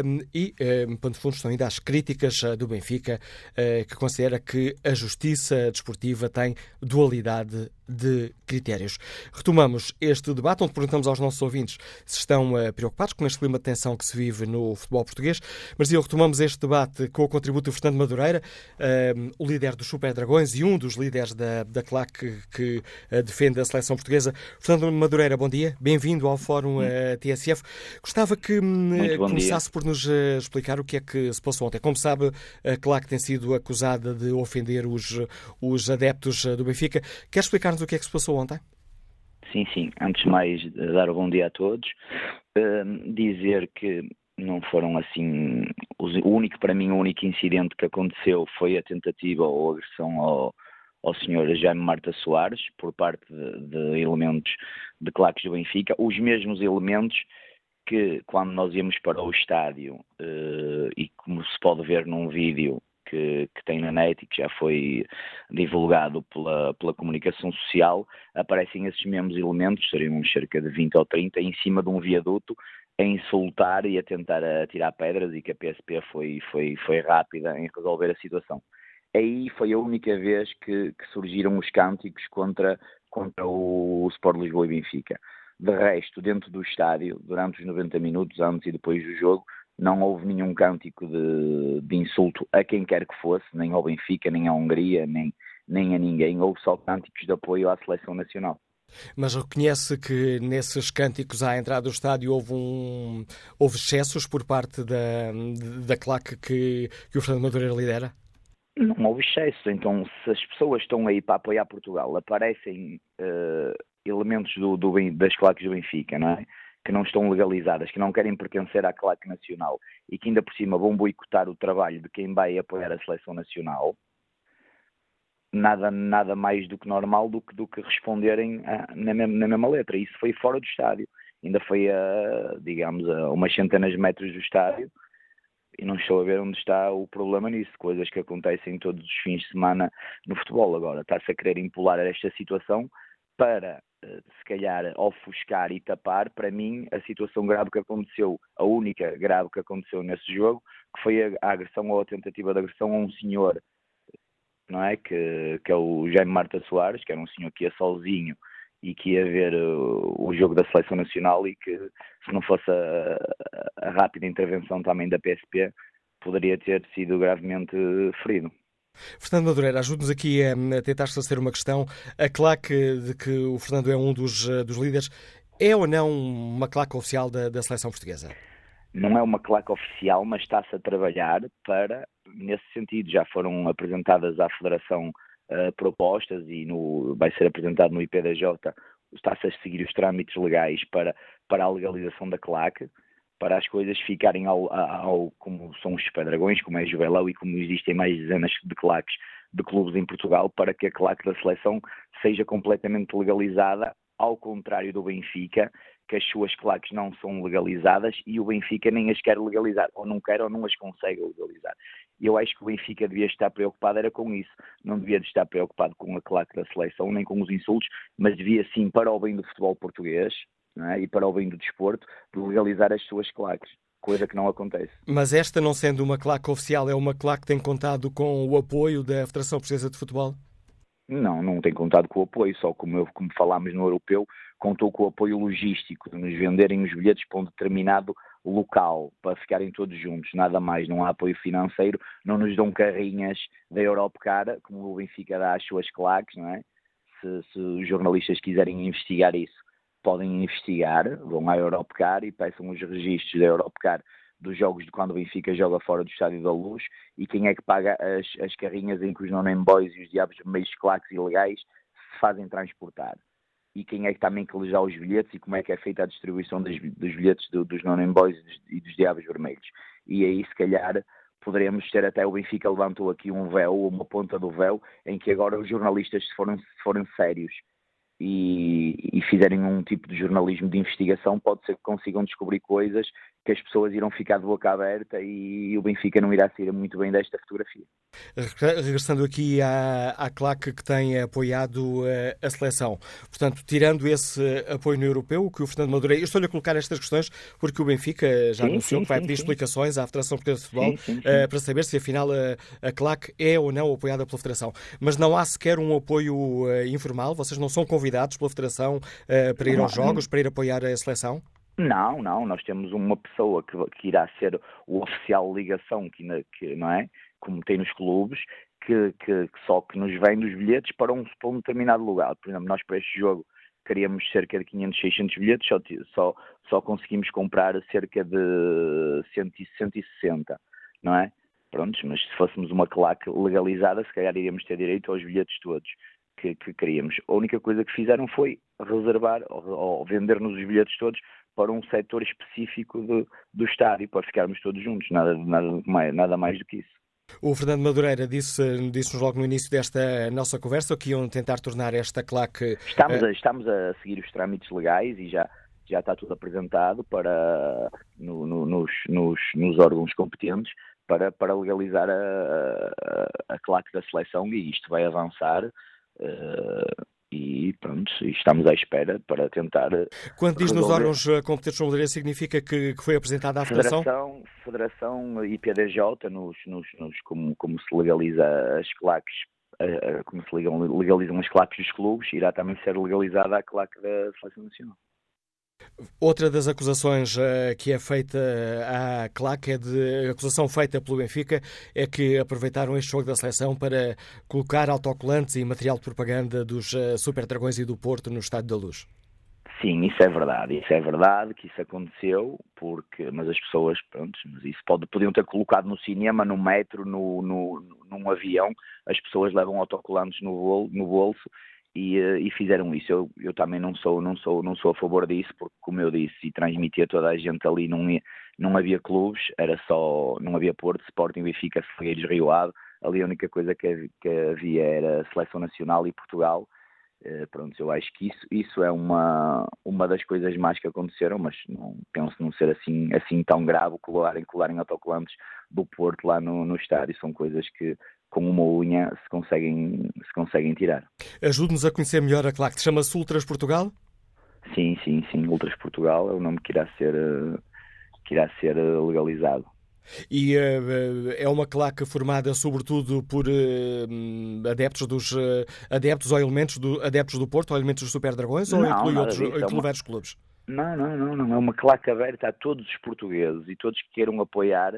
Um, e, um, ponto de fundo, estão ainda as críticas uh, do Benfica, uh, que considera que a justiça desportiva tem dualidade de critérios. Retomamos este debate, onde perguntamos aos nossos ouvintes se estão uh, preocupados com este clima de tensão que se vive no futebol português. Mas eu retomamos este debate com o contributo do Fernando Madureira, uh, o líder dos Super Dragões e um dos líderes da, da CLAC que, que uh, defende a seleção portuguesa. Fernando Madureira, bom dia, bem-vindo ao Fórum TSF. Gostava que hum, começasse dia. por nos explicar o que é que se passou ontem. Como sabe, a CLAC tem sido acusada de ofender os, os adeptos do Benfica. Quer explicar-nos o que é que se passou ontem? Sim, sim. Antes de mais, dar um bom dia a todos. Uh, dizer que não foram assim. O único, para mim, o único incidente que aconteceu foi a tentativa ou agressão ao, ao senhor Jaime Marta Soares por parte de, de elementos de claques do Benfica. Os mesmos elementos que, quando nós íamos para o estádio, uh, e como se pode ver num vídeo, que, que, tem na net e que já foi divulgado pela, pela comunicação social, aparecem esses mesmos elementos, seriam cerca de 20 ou 30, em cima de um viaduto, a insultar e a tentar tirar pedras e que a PSP foi, foi, foi rápida em resolver a situação. Aí foi a única vez que, que surgiram os cânticos contra, contra o Sport Lisboa e Benfica. De resto, dentro do estádio, durante os 90 minutos, antes e depois do jogo, não houve nenhum cântico de, de, insulto a quem quer que fosse, nem ao Benfica, nem à Hungria, nem, nem a ninguém. Houve só cânticos de apoio à seleção nacional. Mas reconhece que nesses cânticos à entrada do estádio houve, um, houve excessos por parte da, da claque que, que o Fernando Madureira lidera? Não houve excessos. Então, se as pessoas estão aí para apoiar Portugal, aparecem uh, elementos do, do, das claques do Benfica, não é? Que não estão legalizadas, que não querem pertencer à claque nacional e que ainda por cima vão boicotar o trabalho de quem vai apoiar a seleção nacional, nada, nada mais do que normal do que, do que responderem a, na, mesma, na, mesma, letra. Isso foi fora do estádio. Ainda foi a, digamos, a umas centenas de metros do estádio e não estou a ver onde está o problema nisso. Coisas que acontecem todos os fins de semana no futebol. Agora, está-se a querer impular esta situação para eh, se calhar ofuscar e tapar, para mim, a situação grave que aconteceu, a única grave que aconteceu nesse jogo, que foi a, agressão ou a tentativa de agressão a um senhor, não é? Que, que é o Jaime Marta Soares, que era um senhor que ia sozinho e que ia ver uh, o jogo da seleção nacional e que, se não fosse a, a rápida intervenção também da PSP, poderia ter sido gravemente ferido. Fernando Madureira, ajude-nos aqui a, tentar esclarecer uma questão. A claque de que o Fernando é um dos, eh, dos líderes é ou não uma claque oficial da, da seleção portuguesa? Não é uma claque oficial, mas está-se a trabalhar para, nesse sentido, já foram apresentadas à Federação uh, propostas e no, vai ser apresentado no IPDJ, está-se a seguir os trâmites legais para, para a legalização da claque para as coisas ficarem ao, ao como são os Dragões, como é Juvelão e como existem mais dezenas de claques de clubes em Portugal, para que a claque da seleção seja completamente legalizada, ao contrário do Benfica, que as suas claques não são legalizadas e o Benfica nem as quer legalizar, ou não quer ou não as consegue legalizar. eu acho que o Benfica devia estar preocupado era com isso. Não devia estar preocupado com a claque da seleção, nem com os insultos, mas devia sim, para o bem do futebol português é? e para o bem do desporto, legalizar as suas claques. Coisa que não acontece. Mas esta, não sendo uma claque oficial, é uma claque que tem contado com o apoio da Federação Portuguesa de Futebol? Não, não tem contado com o apoio, só como, eu, como falámos no europeu, contou com o apoio logístico, de nos venderem os bilhetes para um determinado local para ficarem todos juntos, nada mais, não há apoio financeiro, não nos dão carrinhas da Europcar, como o Benfica dá às suas claques, não é? Se, se os jornalistas quiserem investigar isso, podem investigar, vão à Europcar e peçam os registros da Europcar dos jogos de quando o Benfica joga fora do Estádio da Luz e quem é que paga as, as carrinhas em que os non boys e os diabos meios claques ilegais se fazem transportar e quem é que também que lhe os bilhetes e como é que é feita a distribuição dos, dos bilhetes do, dos non-boys e dos, e dos Diabos Vermelhos. E aí, se calhar, poderemos ter até o Benfica levantou aqui um véu, uma ponta do véu, em que agora os jornalistas, se forem, se forem sérios e, e, fizerem um tipo de jornalismo de investigação, pode ser que consigam descobrir coisas que as pessoas irão ficar de boca aberta e o Benfica não irá sair muito bem desta fotografia. Regressando aqui à, à claque que tem apoiado uh, a seleção, portanto, tirando esse apoio no europeu, que o Fernando Madureira, eu estou-lhe a colocar estas questões porque o Benfica já sim, anunciou sim, que vai pedir sim, explicações à Federação Portuguesa de Futebol uh, para saber se afinal a, a claque é ou não apoiada pela Federação. Mas não há sequer um apoio uh, informal, vocês não são convidados pela Federação para ir aos jogos, para ir apoiar a seleção? Não, não, nós temos uma pessoa que, que irá ser o oficial ligação, que, que, não é? Como tem nos clubes, que, que, que, só que nos vem dos bilhetes para um, para um determinado lugar. Por exemplo, nós para este jogo queríamos cerca de 500, 600 bilhetes, só, só, só conseguimos comprar cerca de 160, não é? Prontos, mas se fôssemos uma claque legalizada, se calhar iríamos ter direito aos bilhetes todos que, que queríamos. A única coisa que fizeram foi reservar ou, ou vender-nos os bilhetes todos para um setor específico do, do estádio, para ficarmos todos juntos, nada, nada, nada mais do que isso. O Fernando Madureira disse-nos disse logo no início desta nossa conversa que iam tentar tornar esta claque. Estamos, a, estamos a seguir os trâmites legais e já, já está tudo apresentado para, no, no, nos, nos, nos, órgãos competentes para, para legalizar a, a, a claque da seleção e isto vai avançar. Uh, e pronto, estamos à espera para tentar. Quando diz resolver. nos órgãos eh, competentes no significa que, que, foi apresentada à Federação? Federação, Federação e PDJ, nos, nos, nos, como, como se legaliza as claques, como se legalizam as claques dos clubes, irá também ser legalizada a claque da Seleção Nacional. Outra das acusações uh, que é feita à CLAC é de acusação feita pelo Benfica é que aproveitaram este jogo da seleção para colocar autocolantes e material de propaganda dos uh, Super Dragões e do Porto no Estádio da Luz. Sim, isso é verdade. Isso é verdade que isso aconteceu, porque, mas as pessoas, pronto, mas isso pode, podiam ter colocado no cinema, no metro, no, no, num avião, as pessoas levam autocolantes no bolso e, eh, e, fizeram isso. Eu, eu também não sou, não, sou, não sou a favor disso, porque, como eu disse, e transmitia toda a gente ali, não, não havia clubes, era só, não havia Porto, Sporting, Benfica, Ferreiros, Rio Ave, ali a única coisa que, que havia era Seleção Nacional e Portugal. Uh, pronto, eu acho que isso, isso é uma, uma das coisas mais que aconteceram, mas não penso não ser assim, assim tão grave colarem, colarem autocolantes do Porto lá no, no estádio. São coisas que com uma unha se conseguem, se conseguem tirar. Ajude-nos a conhecer melhor a claque. Chama-se Ultras Portugal? Sim, sim, sim. Ultras Portugal é o nome que irá ser, que irá ser legalizado. E uh, é uma claque formada sobretudo por uh, adeptos dos uh, adeptos ou elementos do adeptos do Porto ou elementos dos Super Dragões ou inclui outros disso. inclui é uma... vários clubes? Não, não, não, não. É uma claque aberta a todos os portugueses e todos que queiram apoiar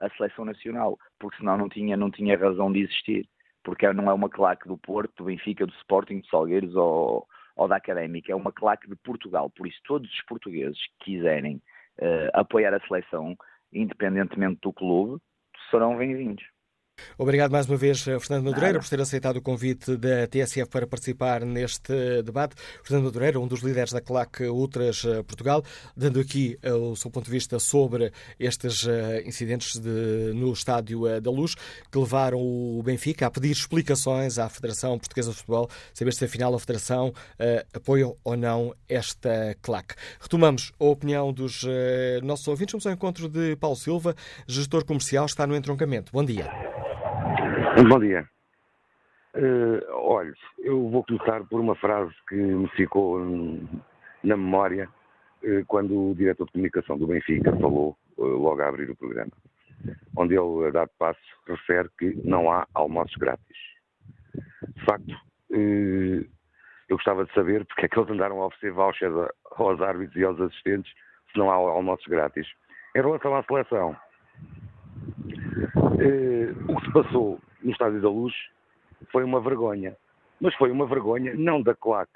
a seleção nacional, porque senão não tinha, não tinha razão de existir, porque não é uma claque do Porto, do Benfica, do Sporting, do Salgueiros ou, ou da Académica, é uma claque de Portugal, por isso todos os portugueses que quiserem uh, apoiar a seleção, independentemente do clube, serão bem-vindos. Obrigado mais uma vez, eh, Fernando Madureira, por ter aceitado o convite da TSF para participar neste debate. Fernando Madureira, um dos líderes da CLAC Ultras eh, Portugal, dando aqui eh, o seu ponto de vista sobre estes incidentes de, no Estádio da Luz, que levaram o Benfica a pedir explicações à Federação Portuguesa de Futebol, saber se afinal a Federação apoia ou não esta CLAC. Retomamos a opinião dos nossos ouvintes. Vamos ao encontro de Paulo Silva, gestor comercial, está no entroncamento. Bom dia. Bom dia. Uh, olha, eu vou começar por uma frase que me ficou na memória uh, quando o diretor de comunicação do Benfica falou uh, logo a abrir o programa, onde ele, a dado passo, refere que não há almoços grátis. De facto, eu gostava de saber porque é que eles andaram a oferecer vouchers aos árbitros e aos assistentes se não há almoços grátis. Em relação à seleção, o que se passou no Estádio da Luz foi uma vergonha. Mas foi uma vergonha não da CLAC,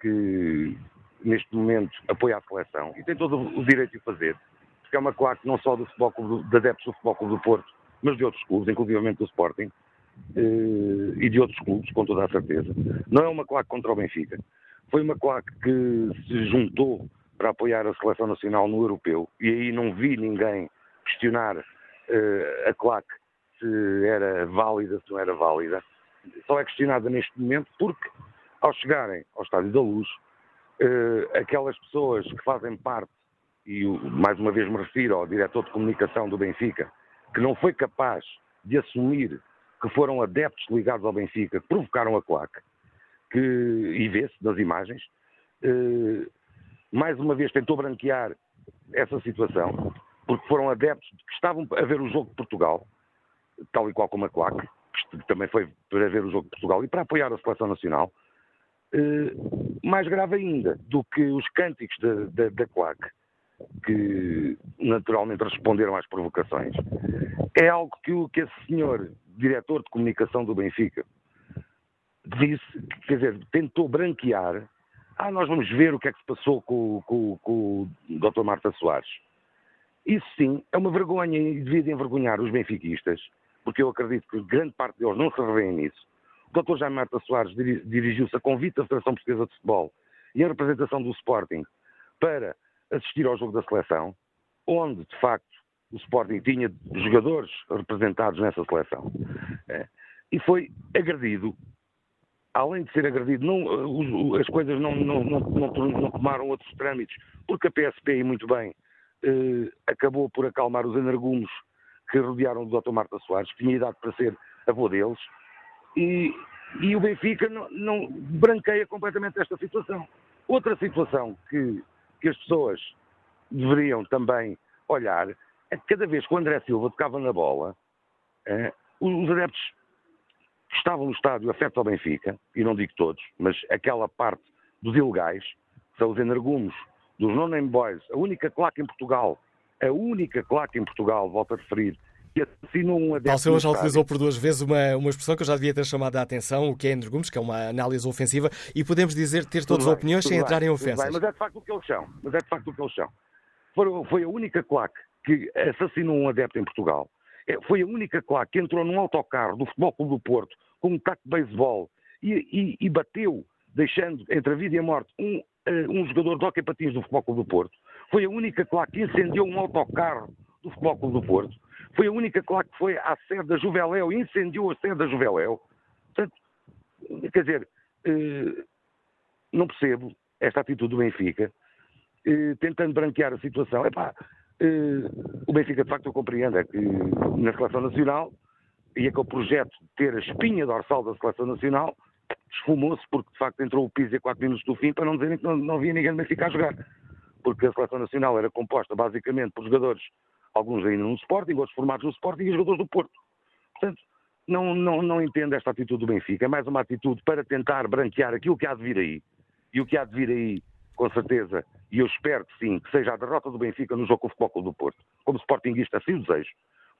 que neste momento apoia a seleção e tem todo o direito de fazer, porque é uma CLAC não só do Futebol Clube, da adeptos do Futebol Clube do Porto, mas de outros clubes, inclusivamente do Sporting, eh, e de outros clubes, com toda a certeza. Não é uma CLAC contra o Benfica. Foi uma CLAC que se juntou para apoiar a seleção nacional no europeu, e aí não vi ninguém questionar a CLAC se era válida, se não era válida, só é questionada neste momento porque, ao chegarem ao Estádio da Luz, uh, aquelas pessoas que fazem parte, e mais uma vez me refiro ao diretor de comunicação do Benfica, que não foi capaz de assumir que foram adeptos ligados ao Benfica que provocaram a claque, que, e vê-se nas imagens, uh, mais uma vez tentou branquear essa situação, porque foram adeptos que estavam a ver o jogo de Portugal, tal e qual como a CLAC, que também foi para ver o jogo de Portugal e para apoiar a seleção nacional, eh, mais grave ainda do que os cânticos da, da, da que naturalmente responderam às provocações, é algo que, o, que esse senhor, diretor de comunicação do Benfica, disse, quer dizer, tentou branquear. Ah, nós vamos ver o que é que se passou com, com, com o Dr. Marta Soares. Isso sim é uma vergonha e devia envergonhar os benfiquistas porque eu acredito que grande parte deles não se revêem nisso. O Dr. Jaime Marta Soares dirigiu-se a convite da Federação Portuguesa de Futebol e a representação do Sporting para assistir ao jogo da seleção, onde, de facto, o Sporting tinha jogadores representados nessa seleção. É. E foi agredido. Além de ser agredido, não, as coisas não, não, não, tomaram outros trâmites, porque a PSP, e muito bem, eh, acabou por acalmar os energumos que rodearam o Dr. Marta Soares, que tinha idade para ser avô deles, e, e o Benfica não, não, branqueia completamente esta situação. Outra situação que, que as pessoas deveriam também olhar é que cada vez que o André Silva tocava na bola, eh, os adeptos que estavam no estádio afeto ao Benfica, e não digo todos, mas aquela parte dos ilegais, são os energumos, dos non-name boys, a única claque em Portugal a única claque em Portugal, volto a referir, que assinou um adepto. Silva já utilizou por duas vezes uma, uma expressão que eu já devia ter chamado a atenção, o que é Gomes, que é uma análise ofensiva, e podemos dizer ter todas as opiniões sem bem, entrar em ofensas. Bem, mas é de facto o que eles são. Mas é de facto o que eles são. Foi, foi a única claque que assassinou um adepto em Portugal. É, foi a única claque que entrou num autocarro do Futebol Clube do Porto com um taco de beisebol e, e, e, bateu, deixando entre a vida e a morte um, uh, um jogador de hockey patins do Futebol Clube do Porto. Foi a única claque que incendiou um autocarro do Futebol Clube do Porto. Foi a única claque que foi à sede da Juveléu e incendiou a sede da Juveléu. Portanto, quer dizer, eh, não percebo esta atitude do Benfica, eh, tentando branquear a situação. Epá, o Benfica, de facto, eu compreendo, é que na Seleção Nacional e aquele projeto de ter a espinha dorsal da Seleção Nacional esfumou-se porque, de facto, entrou o Pizzi a 4 minutos do fim para não dizerem que não, não havia ninguém do Benfica a jogar porque a seleção nacional era composta basicamente por jogadores, alguns ainda no Sporting, outros formados no Sporting e jogadores do Porto. Portanto, não, não, não entendo esta atitude do Benfica. É mais uma atitude para tentar branquear aquilo que há de vir aí. E o que há de vir aí, com certeza, e eu espero que sim, que seja a derrota do Benfica no jogo com o Futebol Clube do Porto. Como Sportingista, assim o desejo.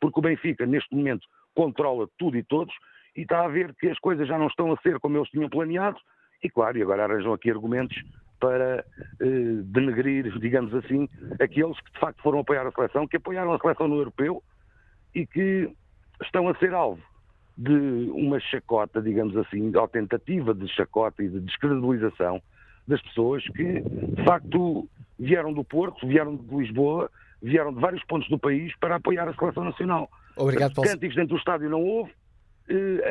Porque o Benfica, neste momento, controla tudo e todos e está a ver que as coisas já não estão a ser como eles tinham planeado. E claro, e agora arranjam aqui argumentos para eh, denegrir, digamos assim, aqueles que de facto foram apoiar a seleção, que apoiaram a seleção no europeu e que estão a ser alvo de uma chacota, digamos assim, ou tentativa de chacota e de descredibilização das pessoas que, de facto, vieram do Porto, vieram de Lisboa, vieram de vários pontos do país para apoiar a seleção nacional. Obrigado, Paulo. Cânticos dentro do estádio não houve,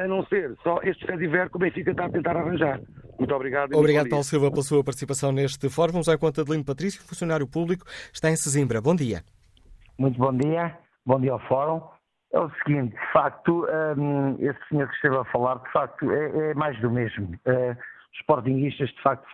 a não ser só este Fediver que o Benfica está a tentar arranjar. Muito obrigado. Obrigado, Paulo Silva, pela sua participação neste fórum. Vamos à conta de Lino Patrício, funcionário público, está em Sesimbra. Bom dia. Muito bom dia. Bom dia ao fórum. É o seguinte, de facto, um, esse senhor que esteve a falar, de facto, é, é mais do mesmo. Uh, os sportinguistas, de facto,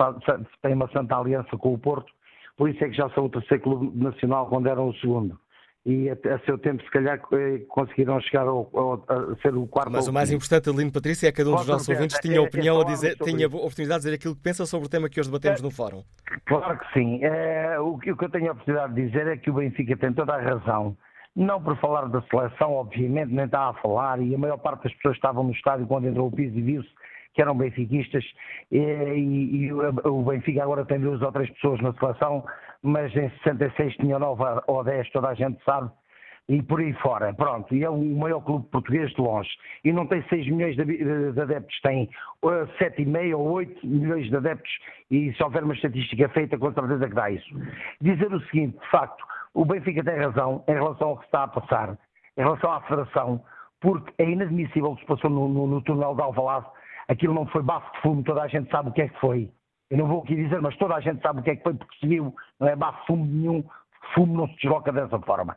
têm uma santa aliança com o Porto, por isso é que já são o terceiro clube nacional quando eram o segundo. E a, a seu tempo, se calhar, eh, conseguiram chegar ao, ao, a ser o quarto. Mas o mais importante, Adelino Patrícia, é que cada um dos nossos ouvintes tinha é, opinião é a dizer, tinha a oportunidade de dizer aquilo que pensa sobre o tema que hoje debatemos é, no fórum. Claro que sim. É, o, o que eu tenho a oportunidade de dizer é que o Benfica tem toda a razão não por falar da seleção, obviamente, nem estava a falar, e a maior parte das pessoas estavam no estádio quando entrou o piso e viu-se que eram benfiquistas, e, e, e, o Benfica agora tem duas ou três pessoas na seleção, mas em 66 tinha nove ou dez, toda a gente sabe, e por aí fora. Pronto, e é o maior clube português de longe. E não tem 6 milhões de, de adeptos, tem 7,5 ou 8 milhões de adeptos, e se houver uma estatística feita, com certeza que dá isso. Dizer o seguinte, de facto, o Benfica tem razão em relação ao que está a passar, em relação à Federação, porque é inadmissível o que se passou no, no, no túnel de Alvalade. Aquilo não foi bafo de fumo, toda a gente sabe o que é que foi. Eu não vou aqui dizer, mas toda a gente sabe o que é que foi, porque se viu, não é de fumo nenhum, fumo não se desloca dessa forma.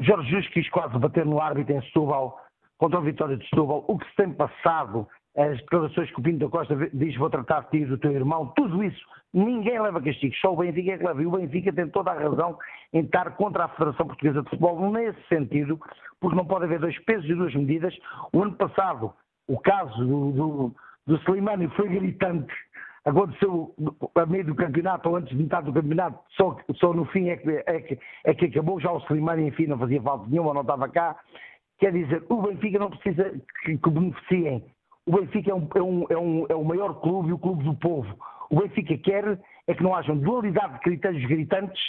Jorge Jesus quis quase bater no árbitro em Setúbal, contra o Vitória de Setúbal. O que se tem passado as declarações que o Pinto da Costa diz vou tratar de ti do teu irmão, tudo isso, ninguém leva castigo, só o Benfica é que leva. E o Benfica tem toda a razão em estar contra a Federação Portuguesa de Futebol nesse sentido, porque não pode haver dois pesos e duas medidas. O ano passado, o caso do, do, do Slimani foi gritante, aconteceu a meio do campeonato ou antes de metade do campeonato, só, só no fim é que, é, que, é que acabou, já o Slimani enfim não fazia falta nenhuma, não estava cá. Quer dizer, o Benfica não precisa que, que beneficiem o Benfica é, um, é, um, é, um, é o maior clube e o clube do povo. O Benfica quer é que não haja dualidade de critérios gritantes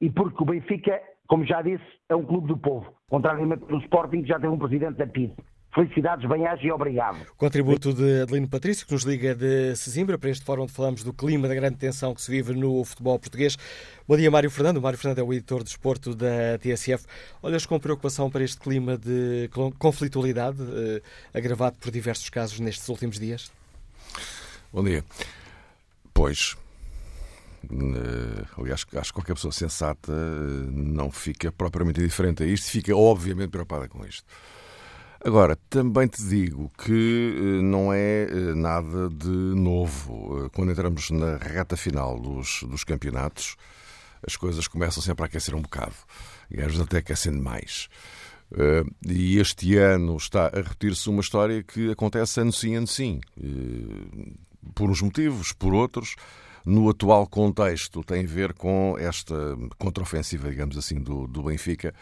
e porque o Benfica, como já disse, é um clube do povo, contrariamente do Sporting que já tem um presidente da PID. Felicidades, bem-aja e obrigado. Contributo de Adelino Patrício, que nos liga de Sesimbra, para este fórum onde falamos do clima da grande tensão que se vive no futebol português. Bom dia, Mário Fernando. O Mário Fernando é o editor de esporto da TSF. Olhas com preocupação para este clima de conflitualidade eh, agravado por diversos casos nestes últimos dias? Bom dia. Pois, Uh, aliás, acho que qualquer pessoa sensata uh, não fica propriamente indiferente a isto, fica obviamente preocupada com isto. Agora, também te digo que eh, não é eh, nada de novo. Eh, quando entramos na reta final dos, dos campeonatos, as coisas começam sempre a aquecer um bocado. E às vezes até aquecendo mais. E este ano está a repetir-se uma história que acontece ano sim, ano sim. Por uns motivos, por outros. No atual contexto, tem a ver com esta contraofensiva, digamos assim, do, do Benfica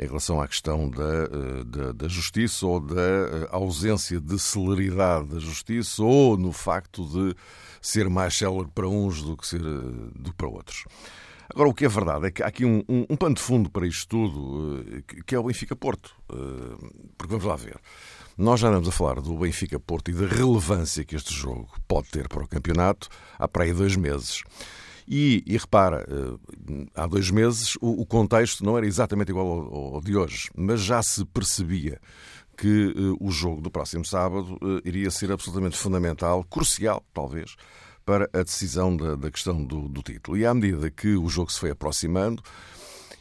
em relação à questão da, eh, da, da, justiça ou da eh, ausência de celeridade da justiça ou no facto de ser mais célere para uns do que, ser, eh, do que para outros. Agora, o que é verdade é que há aqui um, um, um pano de fundo para isto tudo, que é o Benfica-Porto. Porque vamos lá ver. Nós já andamos a falar do Benfica-Porto e da relevância que este jogo pode ter para o campeonato há para aí dois meses. E, e repara, eh, há dois meses o, o, contexto não era exatamente igual ao, ao de hoje, mas já se percebia que uh, o jogo do próximo sábado uh, iria ser absolutamente fundamental, crucial, talvez, para a decisão da, da questão do, do, título. E à medida que o jogo se foi aproximando,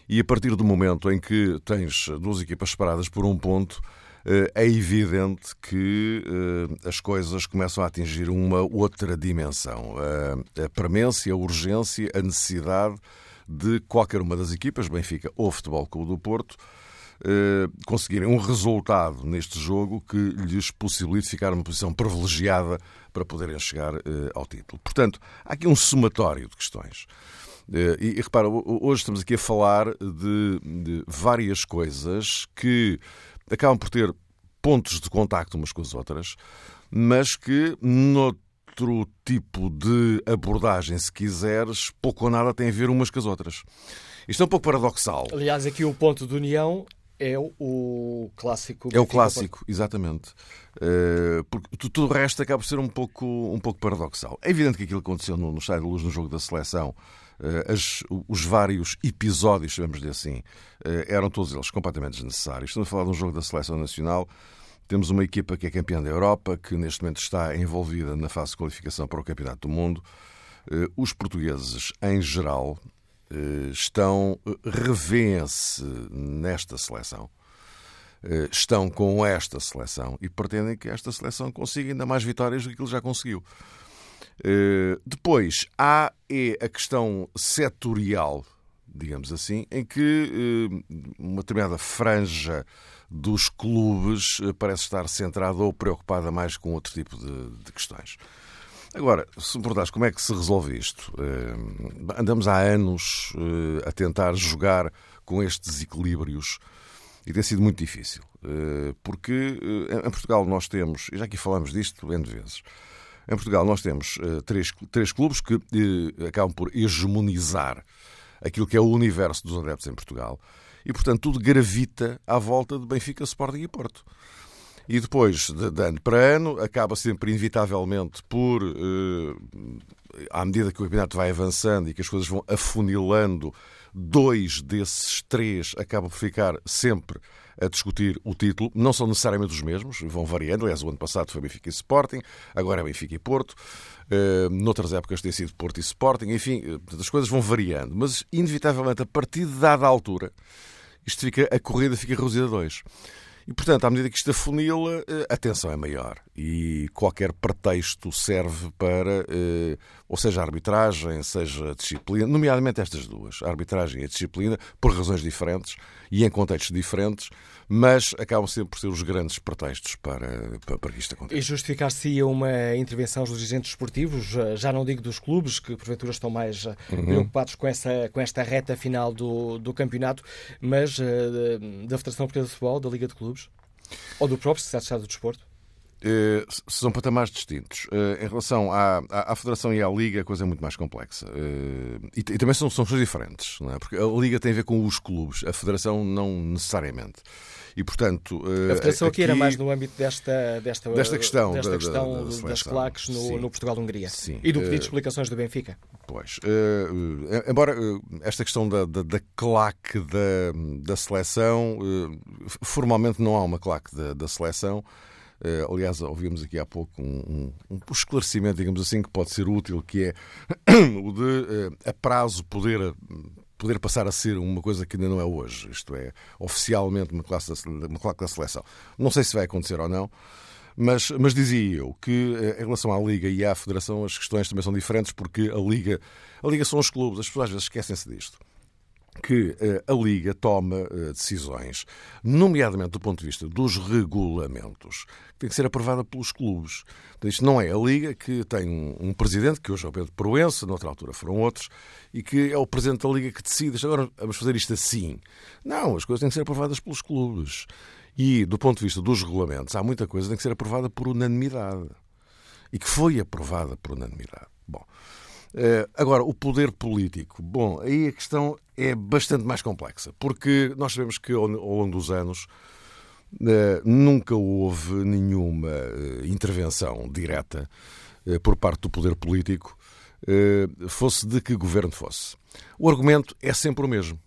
e a partir do momento em que tens duas equipas separadas por um ponto, é evidente que eh, as coisas começam a atingir uma outra dimensão. A premência, a urgência, a necessidade de qualquer uma das equipas, Benfica ou Futebol Clube do Porto, eh, conseguirem um resultado neste jogo que lhes possibilite ficar numa posição privilegiada para poderem chegar ao título. Portanto, há aqui um somatório de questões. E, e repara, hoje estamos aqui a falar de, de várias coisas que acabam por ter pontos de contacto umas com as outras, mas que noutro tipo de abordagem, se quiseres, pouco ou nada tem a ver umas com as outras. Isto é um pouco paradoxal. Aliás, aqui o ponto de união é o clássico. É o clássico, exatamente. Uh, porque tudo o resto acaba por ser um pouco, um pouco paradoxal. É evidente que aquilo que aconteceu no, no Estádio da Luz, no jogo da seleção, as, os vários episódios, chamamos-lhe assim, uh, eram todos eles completamente desnecessários. Estamos a falar de um jogo da seleção nacional. Temos uma equipa que é campeã da Europa, que neste momento está envolvida na fase de qualificação para o Campeonato do Mundo. Os portugueses, em geral, eh, estão eh, revêem-se nesta seleção. Eh, estão com esta seleção e pretendem que esta seleção consiga ainda mais vitórias do que ele já conseguiu. Depois há é a questão setorial, digamos assim, em que uma determinada franja dos clubes parece estar centrada ou preocupada mais com outro tipo de, de questões. Agora, se me perguntares como é que se resolve isto, eh, andamos há anos eh, a tentar jogar com estes desequilíbrios e tem sido muito difícil. Eh, porque em Portugal nós temos, e já aqui falamos disto N vezes, em Portugal nós temos três, três clubes que acabam por hegemonizar aquilo que é o universo dos adeptos em Portugal e, portanto, tudo gravita à volta de Benfica, Sporting e Porto. E depois, de, de ano para ano, acaba sempre inevitavelmente por, eh, à medida que o campeonato vai avançando e que as coisas vão afunilando, dois desses três acabam por ficar sempre a discutir o título. Não são necessariamente os mesmos, vão variando. Aliás, o ano passado foi Benfica e Sporting, agora é Benfica e Porto. Uh, noutras épocas tem sido Porto e Sporting. Enfim, uh, as coisas vão variando. Mas, inevitavelmente, a partir de dada altura, isto fica, a corrida fica reduzida a dois. E, portanto, à medida que isto afunila, eh, a tensão é maior. E qualquer pretexto serve para, eh, ou seja, a arbitragem, seja a disciplina, nomeadamente estas duas, a arbitragem e a disciplina, por razões diferentes e em contextos diferentes, mas acabam sempre por ser os grandes pretextos para, para, para que isto aconteça. E justificar-se uma intervenção dos dirigentes esportivos, já não digo dos clubes, que porventura estão mais eh, uhum. preocupados com, essa, com esta reta final do, do campeonato, mas uh, da Federação Portuguesa de Futebol, da Liga de Clubes? Ou do próprio Secretário de Estado do Desporto? Uh, são patamares distintos. Uh, em relação à, à, à, Federação e à Liga, a coisa é muito mais complexa. Uh, e, e, também são, são coisas diferentes, não é? porque a Liga tem a ver com os clubes, a Federação não necessariamente. E, portanto, a Federação aqui, aqui era mais no âmbito desta, desta, desta questão, desta da, questão da, da das claques no, no Portugal-Hungria e do pedido de explicações do Benfica. Pois, embora esta questão da, da, da claque da, da seleção, formalmente não há uma claque da, da seleção, Uh, aliás, ouvimos aqui há pouco um, um, um, esclarecimento, digamos assim, que pode ser útil, que é o de uh, a prazo poder, poder passar a ser uma coisa que ainda não é hoje, isto é, oficialmente uma classe da, uma classe da seleção. Não sei se vai acontecer ou não. Mas, mas dizia eu que eh, em relação à Liga e à Federação as questões também são diferentes porque a Liga, a Liga são os clubes, as pessoas às vezes esquecem-se disto que eh, a Liga toma eh, decisões, nomeadamente do ponto de vista dos regulamentos, que tem que ser aprovada pelos clubes. Então, isto não é a Liga que tem um, presidente, que hoje é o Pedro Proença, noutra altura foram outros, e que é o presidente da Liga que decide, agora vamos fazer isto assim. Não, as coisas têm que ser aprovadas pelos clubes. E, do ponto de vista dos regulamentos, há muita coisa que tem que ser aprovada por unanimidade. E que foi aprovada por unanimidade. Bom, agora, o poder político. Bom, aí a questão é bastante mais complexa, porque nós sabemos que ao longo dos anos eh, nunca houve nenhuma eh, intervenção direta por parte do poder político, fosse de que governo fosse. O argumento é sempre o mesmo.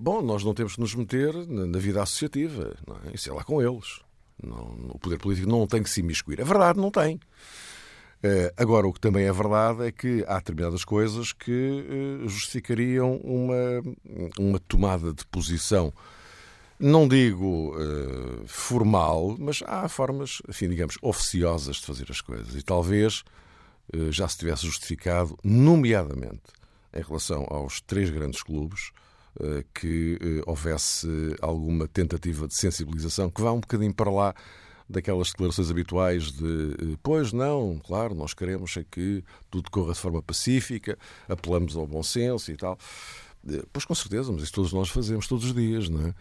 Bom, nós não temos que nos meter na vida associativa, não é? isso é lá com eles. Não, o poder político não tem que se imiscuir. É verdade, não tem. Eh, agora, o que também é verdade é que há determinadas coisas que eh, justificariam uma, uma tomada de posição, não digo uh, formal, mas há formas, enfim, digamos, oficiosas de fazer as coisas. E talvez uh, já se tivesse justificado, nomeadamente em relação aos três grandes clubes, uh, que houvesse alguma tentativa de sensibilização que vá um bocadinho para lá daquelas declarações habituais de eh, pois não, claro, nós queremos é que tudo corra de forma pacífica, apelamos ao bom senso e tal. Eh, pois com certeza, mas isso todos nós fazemos todos os dias, não é?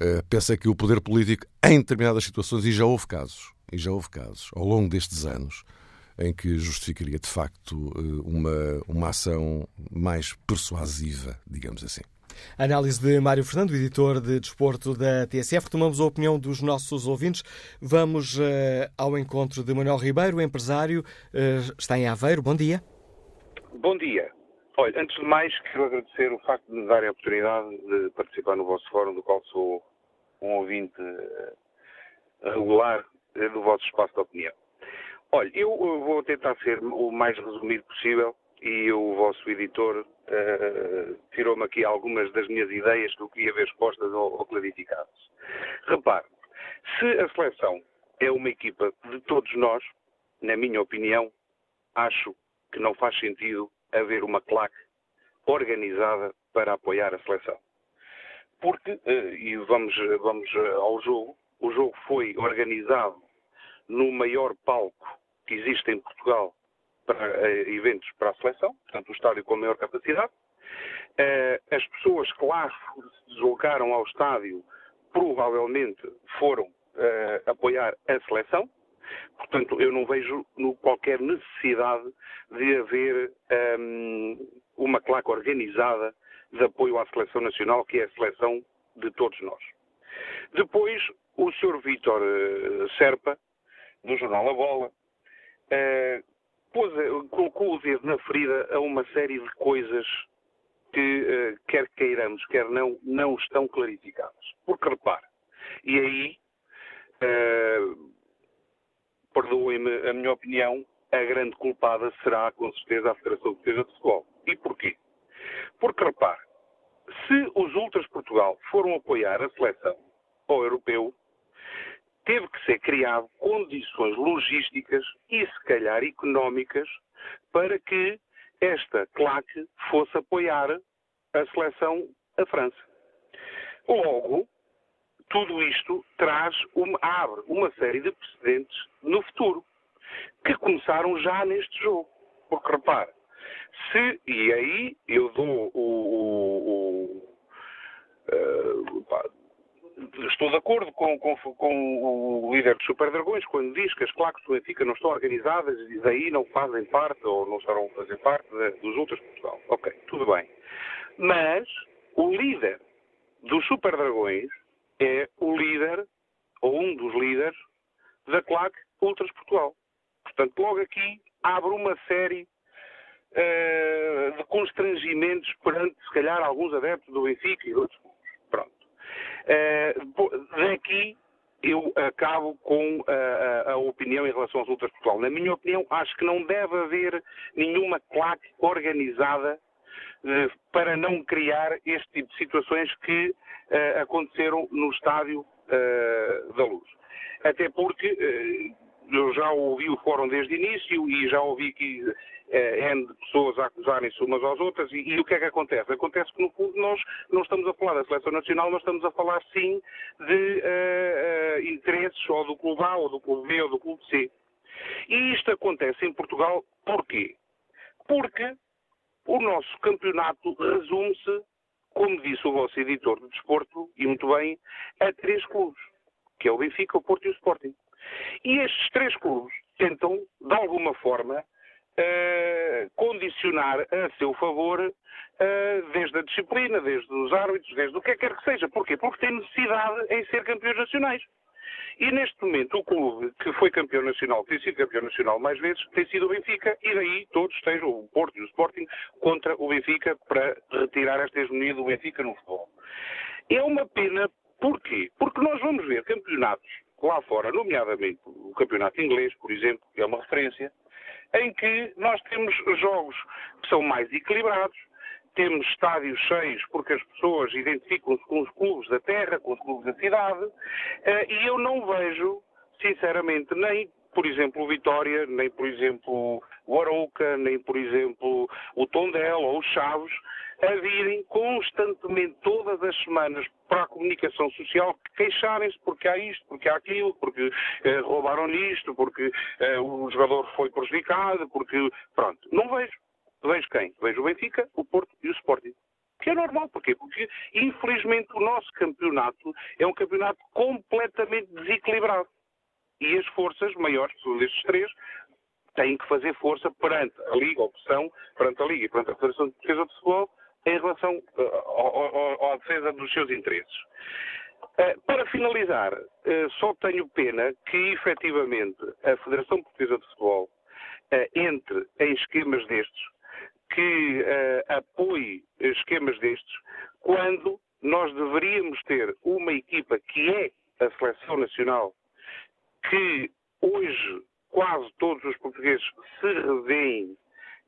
Eh, pensa que o poder político, em determinadas situações, e já houve casos, e já houve casos, ao longo destes anos, em que justificaria de facto uma, uma ação mais persuasiva, digamos assim. Análise de Mário Fernando, editor de desporto da TSF. Retomamos a opinião dos nossos ouvintes. Vamos uh, ao encontro de Manuel Ribeiro, empresário, uh, está em Aveiro. Bom dia. Bom dia. Olha, antes de mais, quero agradecer o facto de me darem a oportunidade de participar no vosso fórum, do qual sou um ouvinte eh, regular do vosso espaço de opinião. Olha, eu vou tentar ser o mais resumido possível e o vosso editor uh, tirou-me aqui algumas das minhas ideias que eu queria ver expostas ou, ou clarificadas. Repare, se a seleção é uma equipa de todos nós, na minha opinião, acho que não faz sentido haver uma claque organizada para apoiar a seleção. Porque, uh, e vamos, vamos ao jogo, o jogo foi organizado no maior palco que existe em Portugal para uh, eventos para a seleção, portanto, o estádio com maior capacidade. Uh, as pessoas que lá se deslocaram ao estádio provavelmente foram uh, apoiar a seleção. Portanto, eu não vejo qualquer necessidade de haver um, ehm, uma claque organizada de apoio à seleção nacional, que é a seleção de todos nós. Depois, o Sr. Vítor Serpa, do jornal A Bola, pôs, colocou o dedo na ferida a uma série de coisas que, uh, quer queiramos, quer não, não estão clarificadas. Porque repare, e aí, uh, perdoem-me a minha opinião, a grande culpada será, com certeza, a Federação de Defesa de Futebol. E porquê? Porque, repare, se os Ultras Portugal foram apoiar a seleção ao europeu, teve que ser criado condições logísticas e, se calhar, económicas para que esta claque fosse apoiar a seleção a França. Logo, tudo isto traz uma, abre uma série de precedentes no futuro, que começaram já neste jogo. Porque repare, se, e aí eu dou o, o, o uh, estou de acordo com, com, com, o líder dos Super Dragões quando diz que as claques do Benfica não estão organizadas e daí não fazem parte ou não estarão a fazer parte dos outros Portugal. Ok, tudo bem. Mas o líder dos Super Dragões é o líder, ou um dos líderes, da claque Ultras Portugal. Portanto, logo aqui abre uma série uh, de constrangimentos perante, se calhar, alguns adeptos do Benfica e outros daqui eu acabo com a, a, a, opinião em relação aos Ultras Portugal. Na minha opinião, acho que não deve haver nenhuma claque organizada uh, para não criar este tipo de situações que aconteceram no estádio da Luz. Até porque eu já ouvi o fórum desde o início e já ouvi que de pessoas a acusarem-se umas às outras, e, e, o que é que acontece? Acontece que, no fundo, nós não estamos a falar da seleção nacional, nós estamos a falar, sim, de uh, uh, interesses ou do clube A, ou do clube B, ou do clube C. E isto acontece em Portugal porquê? Porque o nosso campeonato resume-se, como disse o vosso editor de desporto, e muito bem, a três clubes, que é o Benfica, o Porto e o Sporting. E estes três clubes tentam, de alguma forma, uh, condicionar a seu favor uh, desde a disciplina, desde os árbitros, desde o que quer que seja. Porquê? Porque tem necessidade em ser campeões nacionais. E neste momento o clube que foi campeão nacional, que tem sido campeão nacional mais vezes, tem sido o Benfica, e daí todos estejam, o Porto e o Sporting, contra o Benfica para retirar esta hegemonia do Benfica no futebol. É uma pena, porquê? Porque nós vamos ver campeonatos lá fora, nomeadamente o campeonato inglês, por exemplo, que é uma referência, em que nós temos jogos que são mais equilibrados, temos estádios cheios porque as pessoas identificam-se com os clubes da terra, com os clubes da cidade, eh, e eu não vejo, sinceramente, nem, por exemplo, o Vitória, nem, por exemplo, o Arouca, nem, por exemplo, o Tondela ou o Chaves, a virem constantemente, todas as semanas, para a comunicação social, queixarem-se porque há isto, porque há aquilo, porque eh, roubaram-lhe isto, porque eh, o jogador foi prejudicado, porque. Pronto. Não vejo. Vejo quem? Vejo o Benfica, o Porto e o Sporting. Que é normal. Porquê? Porque, infelizmente, o nosso campeonato é um campeonato completamente desequilibrado. E as forças maiores, destes três, têm que fazer força perante a Liga, a opção, perante a Liga e perante a Federação de Defesa de Futebol, em relação à defesa dos seus interesses. Para finalizar, só tenho pena que, efetivamente, a Federação Portuguesa de Futebol entre em esquemas destes, que apoie esquemas destes, quando nós deveríamos ter uma equipa que é a Seleção Nacional, que hoje quase todos os portugueses se revêem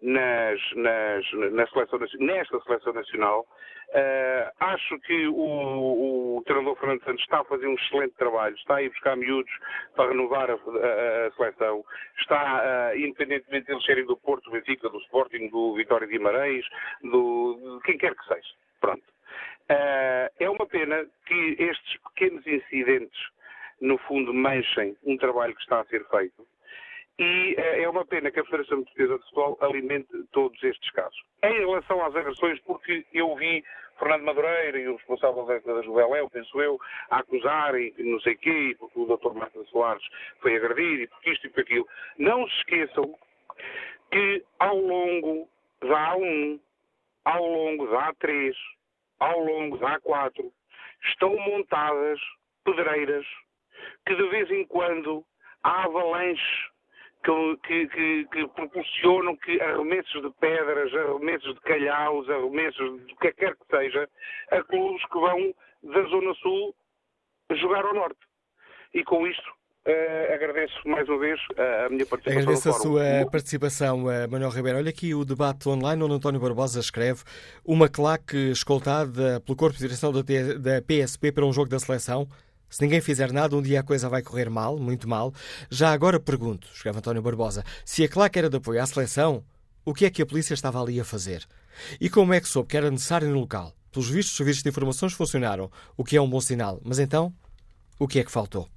nas, nas, na seleção, nesta seleção nacional. Uh, acho que o, o treinador Fernando Santos está a fazer um excelente trabalho, está a ir buscar miúdos para renovar a, a, a seleção, está, uh, independentemente de eles serem do Porto, do Benfica, do Sporting, do Vitória de Guimarães, do, de quem quer que seja. Pronto. Uh, é uma pena que estes pequenos incidentes, no fundo, manchem um trabalho que está a ser feito e é uma pena que a Federação Portuguesa de Futebol alimente todos estes casos. Em relação às agressões, porque eu vi Fernando Madureira e o responsável da Juveléu, penso eu, a acusarem não sei quê, porque o Dr. Marta Soares foi agredido, e porque isto e por aquilo. Não se esqueçam que ao longo da A1, ao longo da A3, ao longo da A4, estão montadas pedreiras que de vez em quando há avalanches que, que, que, proporcionam que arremessos de pedras, arremessos de calhaus, arremessos de o que quer que seja, a clubes que vão da Zona Sul jogar ao Norte. E com isto Uh, agradeço mais uma vez a minha participação. Agradeço a sua participação, uh, Manuel Ribeiro. Olha aqui o debate online onde António Barbosa escreve uma claque escoltada pelo corpo de direção da, da PSP para um jogo da seleção. Se ninguém fizer nada, um dia a coisa vai correr mal, muito mal. Já agora pergunto, escreve António Barbosa, se a claque era de apoio à seleção, o que é que a polícia estava ali a fazer? E como é que soube que era necessário no local? Pelos vistos, os serviços de informações funcionaram, o que é um bom sinal. Mas então, o que é que faltou?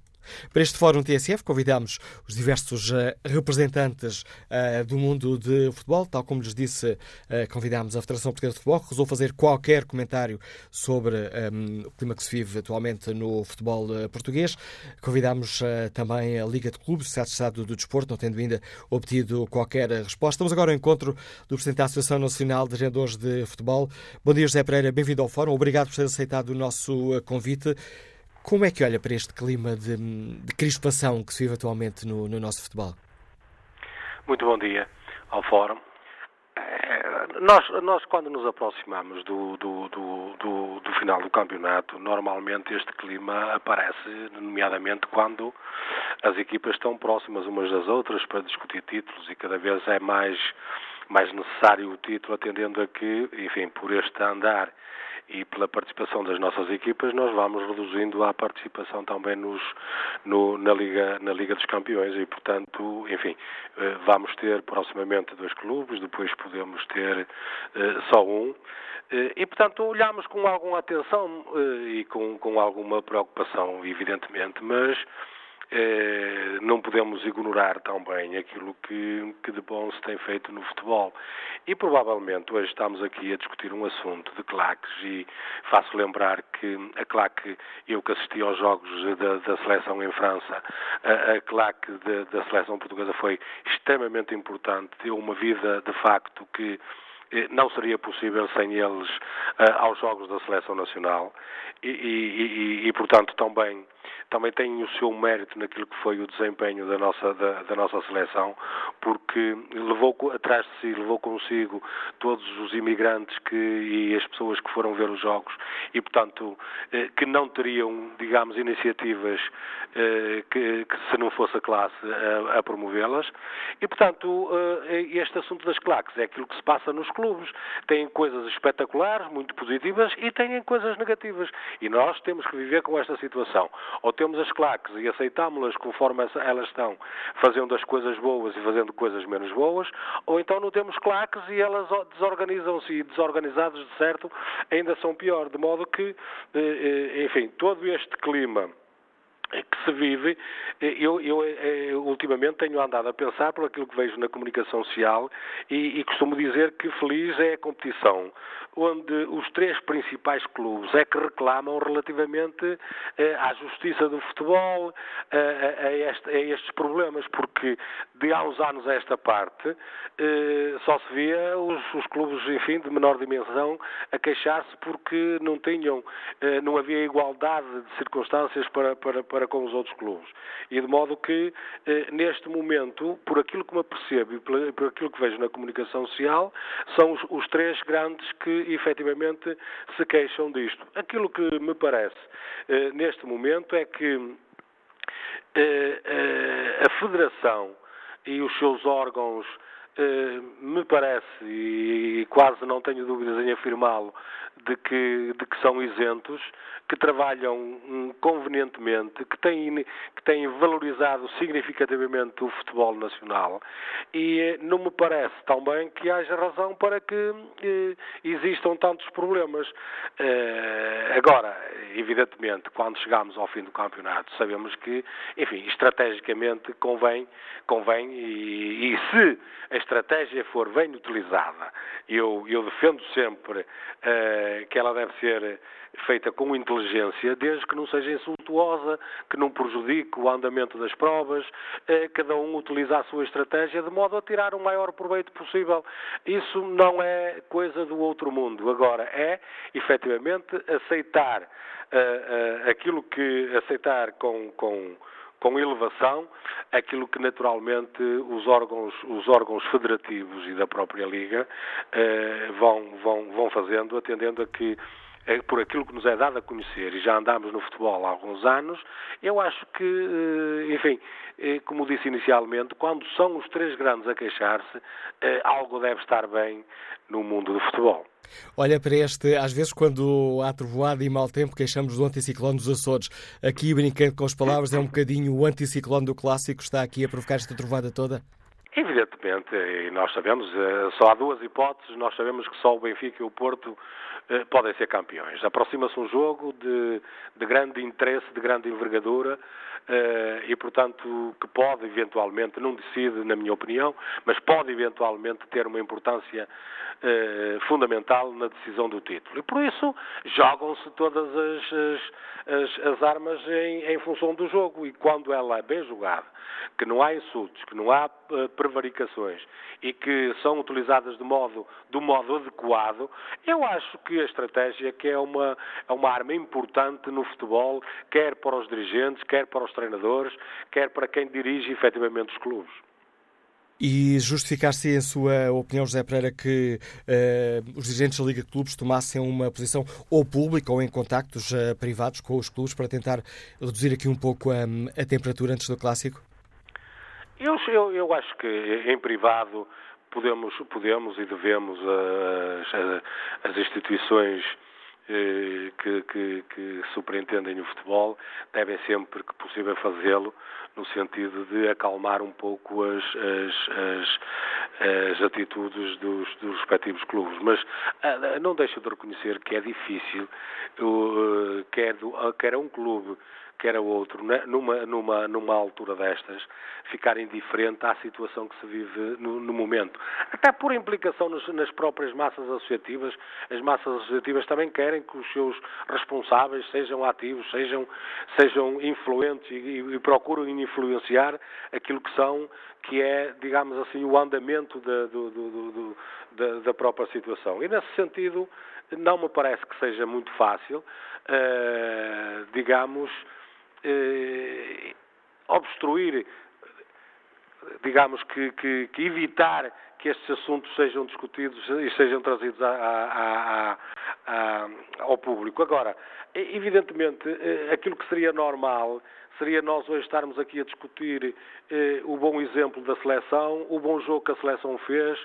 Para este Fórum TSF convidamos os diversos uh, representantes uh, do mundo de futebol. Tal como lhes disse, uh, convidámos a Federação Portuguesa de Futebol, que resolveu fazer qualquer comentário sobre um, o clima que se vive atualmente no futebol português. Convidámos também a Liga de Clubes, Estado Estado do Desporto, não tendo ainda obtido qualquer resposta. Estamos agora ao encontro do Presidente da Associação Nacional de Agendadores de Futebol. Bom dia, José Pereira, bem-vindo ao Fórum. Obrigado por ter aceitado o nosso convite. Como é que olha para este clima de, de crispação que se vive atualmente no, no, nosso futebol? Muito bom dia ao Fórum. É, nós, nós, quando nos aproximamos do, do, do, do, final do campeonato, normalmente este clima aparece, nomeadamente quando as equipas estão próximas umas das outras para discutir títulos e cada vez é mais, mais necessário o título, atendendo a que, enfim, por este andar e pela participação das nossas equipas nós vamos reduzindo a participação também nos, no, na, Liga, na Liga dos Campeões e, portanto, enfim, eh, vamos ter proximamente dois clubes, depois podemos ter eh, só um. Eh, e, portanto, olhamos com alguma atenção e com, com alguma preocupação, evidentemente, mas eh, não podemos ignorar também aquilo que, que, de bom se tem feito no futebol. E provavelmente hoje estamos aqui a discutir um assunto de claques e faço lembrar que a claque, eu que assisti aos jogos da, da seleção em França, a, a claque de, da seleção portuguesa foi extremamente importante, deu uma vida de facto que eh, não seria possível sem eles uh, aos Jogos da Seleção Nacional e, e, e, e, portanto, também também tem o seu mérito naquilo que foi o desempenho da nossa, da, da nossa seleção, porque levou atrás de si, levou consigo todos os imigrantes que, e as pessoas que foram ver os jogos e, portanto, eh, que não teriam, digamos, iniciativas eh, que, que, se não fosse a classe a, a promovê-las. E, portanto, eh, este assunto das claques é aquilo que se passa nos clubes. Tem coisas espetaculares, muito positivas, e têm coisas negativas. E nós temos que viver com esta situação. Ou temos as claques e aceitámo-las conforme elas estão, fazendo as coisas boas e fazendo coisas menos boas, ou então não temos claques e elas desorganizam-se e desorganizados de certo ainda são pior, de modo que, eh, eh, enfim, todo este clima se vive, eh, eu, eu, eu, ultimamente tenho andado a pensar por aquilo que vejo na comunicação social e, e costumo dizer que feliz é a competição onde os três principais clubes é que reclamam relativamente eh, à justiça do futebol, eh, a, este, a, estes problemas, porque de há uns anos a esta parte, eh, só se via os, os, clubes, enfim, de menor dimensão a queixar-se porque não tinham, eh, não havia igualdade de circunstâncias para, para, para com os outros clubes. E de modo que, eh, neste momento, por aquilo que me apercebo e por, aquilo que vejo na comunicação social, são os, os três grandes que efetivamente se queixam disto. Aquilo que me parece neste momento é que a Federação e os seus órgãos, eh, me parece, e quase não tenho dúvidas em afirmá-lo, de que, de que são isentos, que trabalham hum, convenientemente, que têm, que têm valorizado significativamente o futebol nacional e eh, não me parece também que haja razão para que eh, existam tantos problemas. Eh, agora, evidentemente, quando chegamos ao fim do campeonato, sabemos que, enfim, estrategicamente convém, convém e, e se a estratégia for bem utilizada, eu, eu defendo sempre eh, que ela deve ser feita com inteligência, desde que não seja insultuosa, que não prejudique o andamento das provas, eh, cada um utiliza a sua estratégia de modo a tirar o maior proveito possível. Isso não é coisa do outro mundo. Agora, é, efetivamente, aceitar uh, aquilo que aceitar com, com com elevação aquilo que naturalmente os órgãos, os órgãos federativos e da própria Liga eh, vão, vão, vão fazendo, atendendo a que por aquilo que nos é dado a conhecer, e já andamos no futebol há alguns anos, eu acho que, eh, enfim, eh, como disse inicialmente, quando são os três grandes a queixar-se, eh, algo deve estar bem no mundo do futebol. Olha para este, às vezes quando há trovoada e mau tempo, queixamos do anticiclone dos Açores. Aqui, brincando com as palavras, é um bocadinho o anticiclone do clássico, está aqui a provocar esta trovoada toda? Evidentemente, e nós sabemos, só há duas hipóteses, nós sabemos que só o Benfica e o Porto podem ser campeões. Aproxima-se um jogo de, de, grande interesse, de grande envergadura eh, e, portanto, que pode eventualmente, não decide, na minha opinião, mas pode eventualmente ter uma importância eh, fundamental na decisão do título. E por isso jogam-se todas as, as, as, as armas em, em, função do jogo. E quando ela é bem jogada, que não há insultos, que não há uh, prevaricações e que são utilizadas de modo, do modo adequado, eu acho que a estratégia que é uma, é uma arma importante no futebol, quer para os dirigentes, quer para os treinadores, quer para quem dirige efetivamente os clubes. E justificar-se, em sua opinião, José Pereira, que uh, os dirigentes da Liga de Clubes tomassem uma posição ou pública ou em contactos uh, privados com os clubes para tentar reduzir aqui um pouco um, a temperatura antes do clássico? Eu, eu, eu, acho que em privado podemos, podemos e devemos as, as instituições eh, que, que, que, superintendem o futebol devem sempre que possível fazê-lo no sentido de acalmar um pouco as, as, as, as atitudes dos, dos, respectivos clubes. Mas ah, não deixo de reconhecer que é difícil, uh, quer, do, quer um clube quer a outro, né, numa, numa, numa altura destas, ficar indiferente à situação que se vive no, no momento. Até por implicação nos, nas próprias massas associativas, as massas associativas também querem que os seus responsáveis sejam ativos, sejam, sejam influentes e, e, e procurem influenciar aquilo que são, que é, digamos assim, o andamento da, do, do, do, da, da própria situação. E nesse sentido, não me parece que seja muito fácil, uh, digamos, eh, obstruir, digamos que, que, que, evitar que estes assuntos sejam discutidos e sejam trazidos a, a, a, ao público. Agora, evidentemente, eh, aquilo que seria normal seria nós hoje estarmos aqui a discutir eh, o bom exemplo da seleção, o bom jogo que a seleção fez,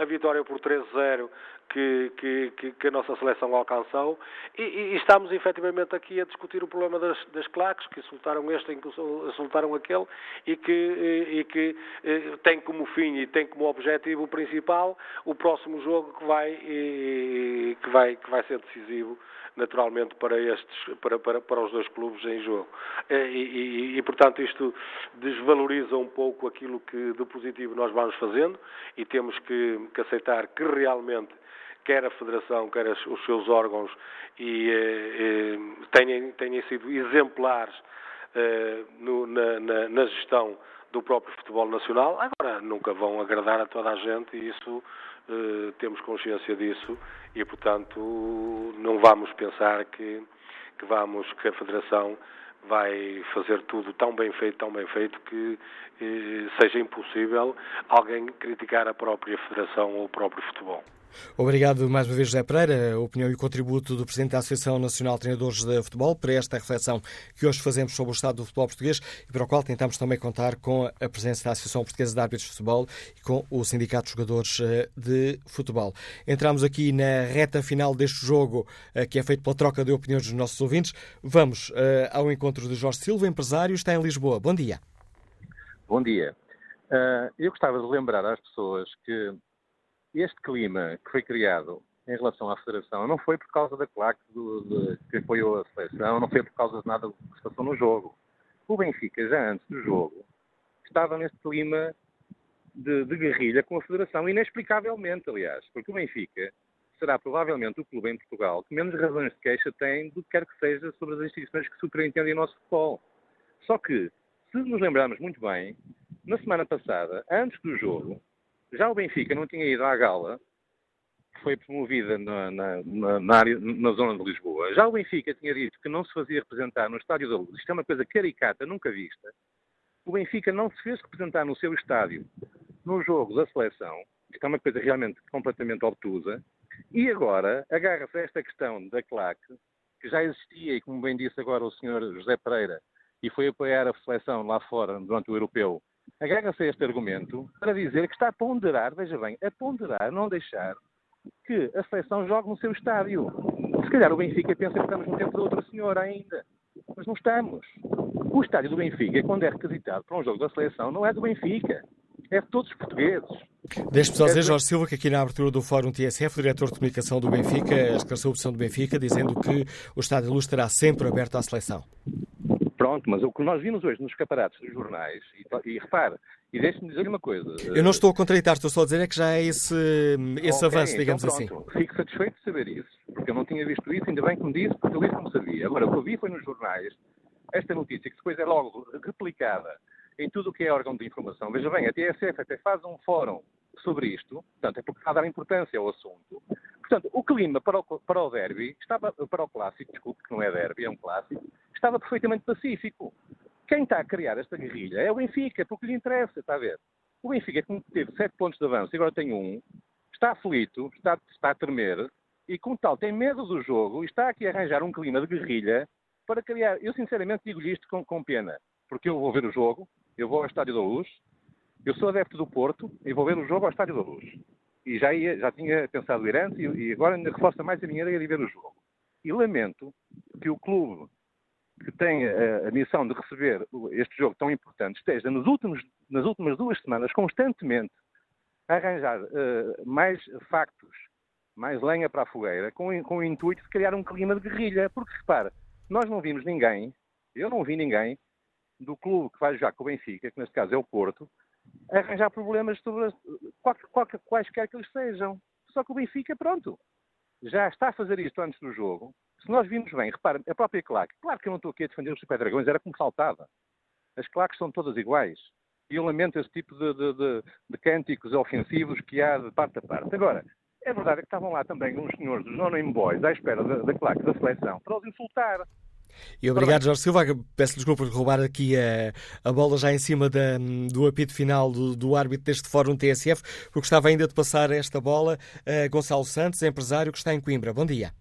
a vitória por 3-0 que, que, que, a nossa seleção alcançou. E, e, estamos efetivamente aqui a discutir o problema das, das claques que insultaram este, insultaram aquele e que, e, e que eh, tem como fim e tem como objetivo principal o próximo jogo que vai, e, que vai, que vai ser decisivo naturalmente para estes para, para, para os dois clubes em jogo eh, e, e, e, portanto isto desvaloriza um pouco aquilo que de positivo nós vamos fazendo e temos que, que aceitar que realmente quer a Federação, quer os seus órgãos, e eh, eh, tenham, tenham sido exemplares eh, no, na, na, na, gestão do próprio futebol nacional. Agora, nunca vão agradar a toda a gente e isso eh, temos consciência disso e, portanto, não vamos pensar que, que vamos que a Federação vai fazer tudo tão bem feito, tão bem feito que eh, seja impossível alguém criticar a própria Federação ou o próprio futebol. Obrigado mais uma vez, José Pereira. A opinião e o contributo do Presidente da Associação Nacional de Treinadores de Futebol para esta reflexão que hoje fazemos sobre o estado do futebol português e para o qual tentamos também contar com a presença da Associação Portuguesa de Árbitros de Futebol e com o Sindicato de Jogadores eh, de Futebol. Entramos aqui na reta final deste jogo eh, que é feito pela troca de opiniões dos nossos ouvintes. Vamos uh, ao encontro de Jorge Silva, empresário, está em Lisboa. Bom dia. Bom dia. Eu gostava de lembrar às pessoas que este clima que foi criado em relação à Federação não foi por causa da claque do, de, que apoiou a seleção, não foi por causa de nada que se passou no jogo. O Benfica, já antes do jogo, estava neste clima de, de guerrilha com a Federação, inexplicavelmente, aliás, porque o Benfica será provavelmente o clube em Portugal que menos razões de queixa tem do que quer que seja sobre as instituições que superintendem o nosso futebol. Só que, se nos lembrarmos muito bem, na semana passada, antes do jogo, já o Benfica não tinha ido à gala, que foi promovida na, na, na, área, na zona de Lisboa. Já o Benfica tinha dito que não se fazia representar no Estádio da Luz. Isto é uma coisa caricata, nunca vista. O Benfica não se fez representar no seu estádio no jogo da seleção. Isto é uma coisa realmente completamente obtusa. E agora agarra-se a esta questão da claque, que já existia, e como bem disse agora o Sr. José Pereira, e foi apoiar a seleção lá fora durante o europeu agarra-se a este argumento para dizer que está a ponderar, veja bem, a ponderar, não deixar que a seleção jogue no seu estádio. Se calhar o Benfica pensa que estamos no tempo de outra senhora ainda. Mas não estamos. O estádio do Benfica, quando é requisitado para um jogo da seleção, não é do Benfica. É de todos os portugueses. Deixe-me só dizer, Jorge Silva, que aqui na abertura do Fórum TSF, o diretor de comunicação do Benfica esclareceu a opção do Benfica, dizendo que o Estádio Luz estará sempre aberto à seleção. Pronto, mas o que nós vimos hoje nos escaparates dos jornais, e, e repare, e deixe-me dizer uma coisa. Eu não estou a contraritar, estou só a dizer é que já é esse, esse okay, avanço, digamos então assim. Fico satisfeito de saber isso, porque eu não tinha visto isso, ainda bem que me disse, porque eu isso não sabia. Agora, o que eu vi foi nos jornais esta notícia, que depois é logo replicada em tudo o que é órgão de informação. Veja bem, a TSF até faz um fórum sobre isto, portanto, é porque está a dar importância ao assunto. Portanto, o clima para o, para o derby, estava, para o clássico, desculpe, que não é derby, é um clássico, estava perfeitamente pacífico. Quem está a criar esta guerrilha é o Benfica, porque lhe interessa, está a ver? O Benfica, que teve sete pontos de avanço e agora tem um, está aflito, está, está a tremer, e como tal tem medo do jogo e está aqui a arranjar um clima de guerrilha para criar. Eu sinceramente digo-lhe isto com, com pena, porque eu vou ver o jogo, eu vou ao Estádio da Luz, eu sou adepto do Porto e vou ver o jogo ao Estádio da Luz e já, ia, já tinha pensado ir antes e, e agora reforça mais a minha ideia de ver o jogo. E lamento que o clube que tem a, a, missão de receber este jogo tão importante esteja nos últimos, nas últimas duas semanas constantemente a arranjar uh, mais factos, mais lenha para a fogueira, com, com o intuito de criar um clima de guerrilha. Porque, repara, nós não vimos ninguém, eu não vi ninguém, do clube que vai jogar com o Benfica, que neste caso é o Porto, arranjar problemas sobre qualquer, quaisquer que eles sejam. Só que o Benfica, pronto, já está a fazer isto antes do jogo. Se nós vimos bem, repare, a própria claque, claro que eu não estou aqui a defender os Super Dragões, era como faltava. As claques são todas iguais. E eu lamento esse tipo de, de, de, de cânticos ofensivos que há de parte a parte. Agora, é verdade que estavam lá também uns senhores dos non Boys à espera da, da claque da seleção para os insultar. E obrigado, Jorge Silva. Peço desculpa por roubar aqui a, a bola já em cima da, do apito final do, do árbitro deste Fórum TSF, porque gostava ainda de passar esta bola a Gonçalo Santos, empresário que está em Coimbra. Bom dia.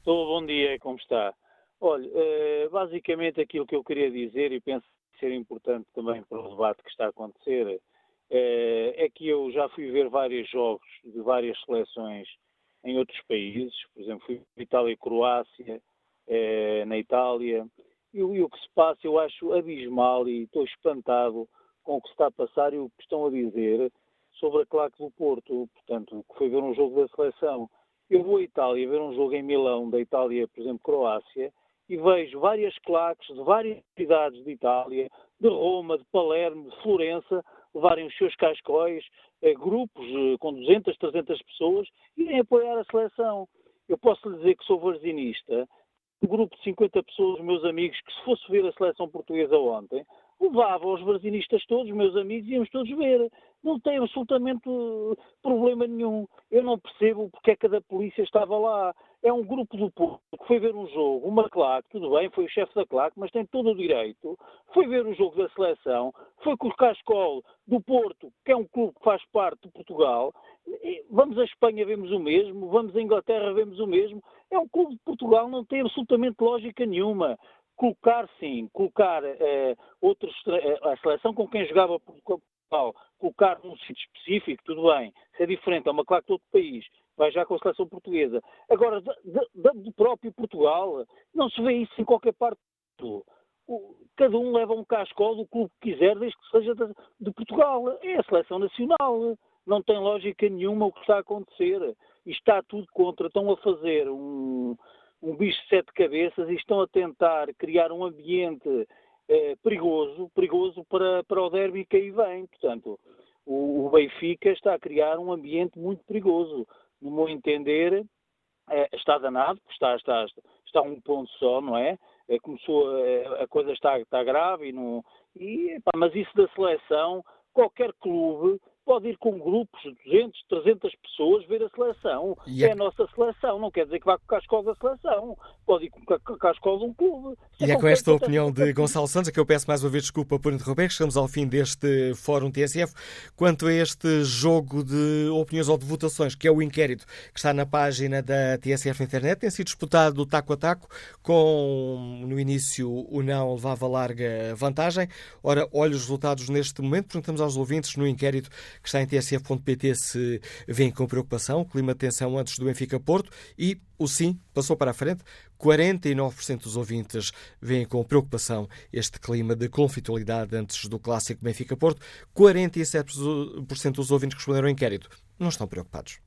Estou, bom dia, como está? Olha, eh, basicamente aquilo que eu queria dizer, e penso ser importante também para o debate que está a acontecer, eh, é que eu já fui ver vários jogos de várias seleções em outros países, por exemplo, fui para Itália e Croácia, eh, na Itália. E, e, o que se passa eu acho abismal e estou espantado com o que se está a passar e o que estão a dizer sobre a claque do Porto, portanto, que foi ver um jogo da seleção. Eu vou à Itália ver um jogo em Milão, da Itália, por exemplo, Croácia, e vejo várias claques de várias cidades de Itália, de Roma, de Palermo, de Florença, levarem os seus cascóis, eh, grupos eh, com 200, 300 pessoas, e irem apoiar a seleção. Eu posso lhe dizer que sou varzinista um grupo de 50 pessoas, meus amigos, que se fosse ver a seleção portuguesa ontem, levava os brasilistas todos, meus amigos, íamos todos ver. Não tem absolutamente uh, problema nenhum. Eu não percebo porque é que a polícia estava lá. É um grupo do povo que foi ver um jogo, uma claque, tudo bem, foi o chefe da claque, mas tem todo o direito. Foi ver o jogo da seleção, foi com o Cascol do Porto, que é um clube que faz parte de Portugal. Vamos à Espanha, vemos o mesmo. Vamos à Inglaterra, vemos o mesmo. É um clube de Portugal, não tem absolutamente lógica nenhuma colocar sim, colocar eh, outros, eh, a seleção com quem jogava Portugal, colocar num sítio específico, tudo bem, se é diferente, é uma claque de outro país, vai já com a seleção portuguesa. Agora, do próprio Portugal, não se vê isso em qualquer parte do Cada um leva um cascol do clube que quiser, desde que seja de, de Portugal. É a seleção nacional. Não tem lógica nenhuma o que está a acontecer. E está tudo contra. Estão a fazer um, um bicho de sete cabeças e estão a tentar criar um ambiente eh, perigoso, perigoso para, para o derby que aí vem. Portanto, o, o, Benfica está a criar um ambiente muito perigoso. No meu entender, eh, está danado, está, está, está um ponto só, não é? Eh, começou, a, a coisa está, está grave, e, não, e mas isso da seleção, qualquer clube pode ir com grupos de 200, 300 pessoas ver a seleção. E é... é a nossa seleção, não quer dizer que vá com a escola da seleção. Pode ir com a escola de um clube. e é com esta opinião de Gonçalo Santos que eu peço mais uma vez desculpa por interromper. Chegamos ao fim deste Fórum TSF. Quanto a este jogo de opiniões ou de votações, que é o inquérito que está na página da TSF Internet, tem sido disputado taco a taco, com no início o não levava larga vantagem. Ora, olha os resultados neste momento. Perguntamos aos ouvintes no inquérito que está em tsf.pt se vem com preocupação, o clima de tensão antes do Benfica-Porto e o sim passou para a frente. 49% dos ouvintes veem com preocupação este clima de conflitualidade antes do clássico Benfica-Porto. 47% dos ouvintes que responderam ao inquérito não estão preocupados.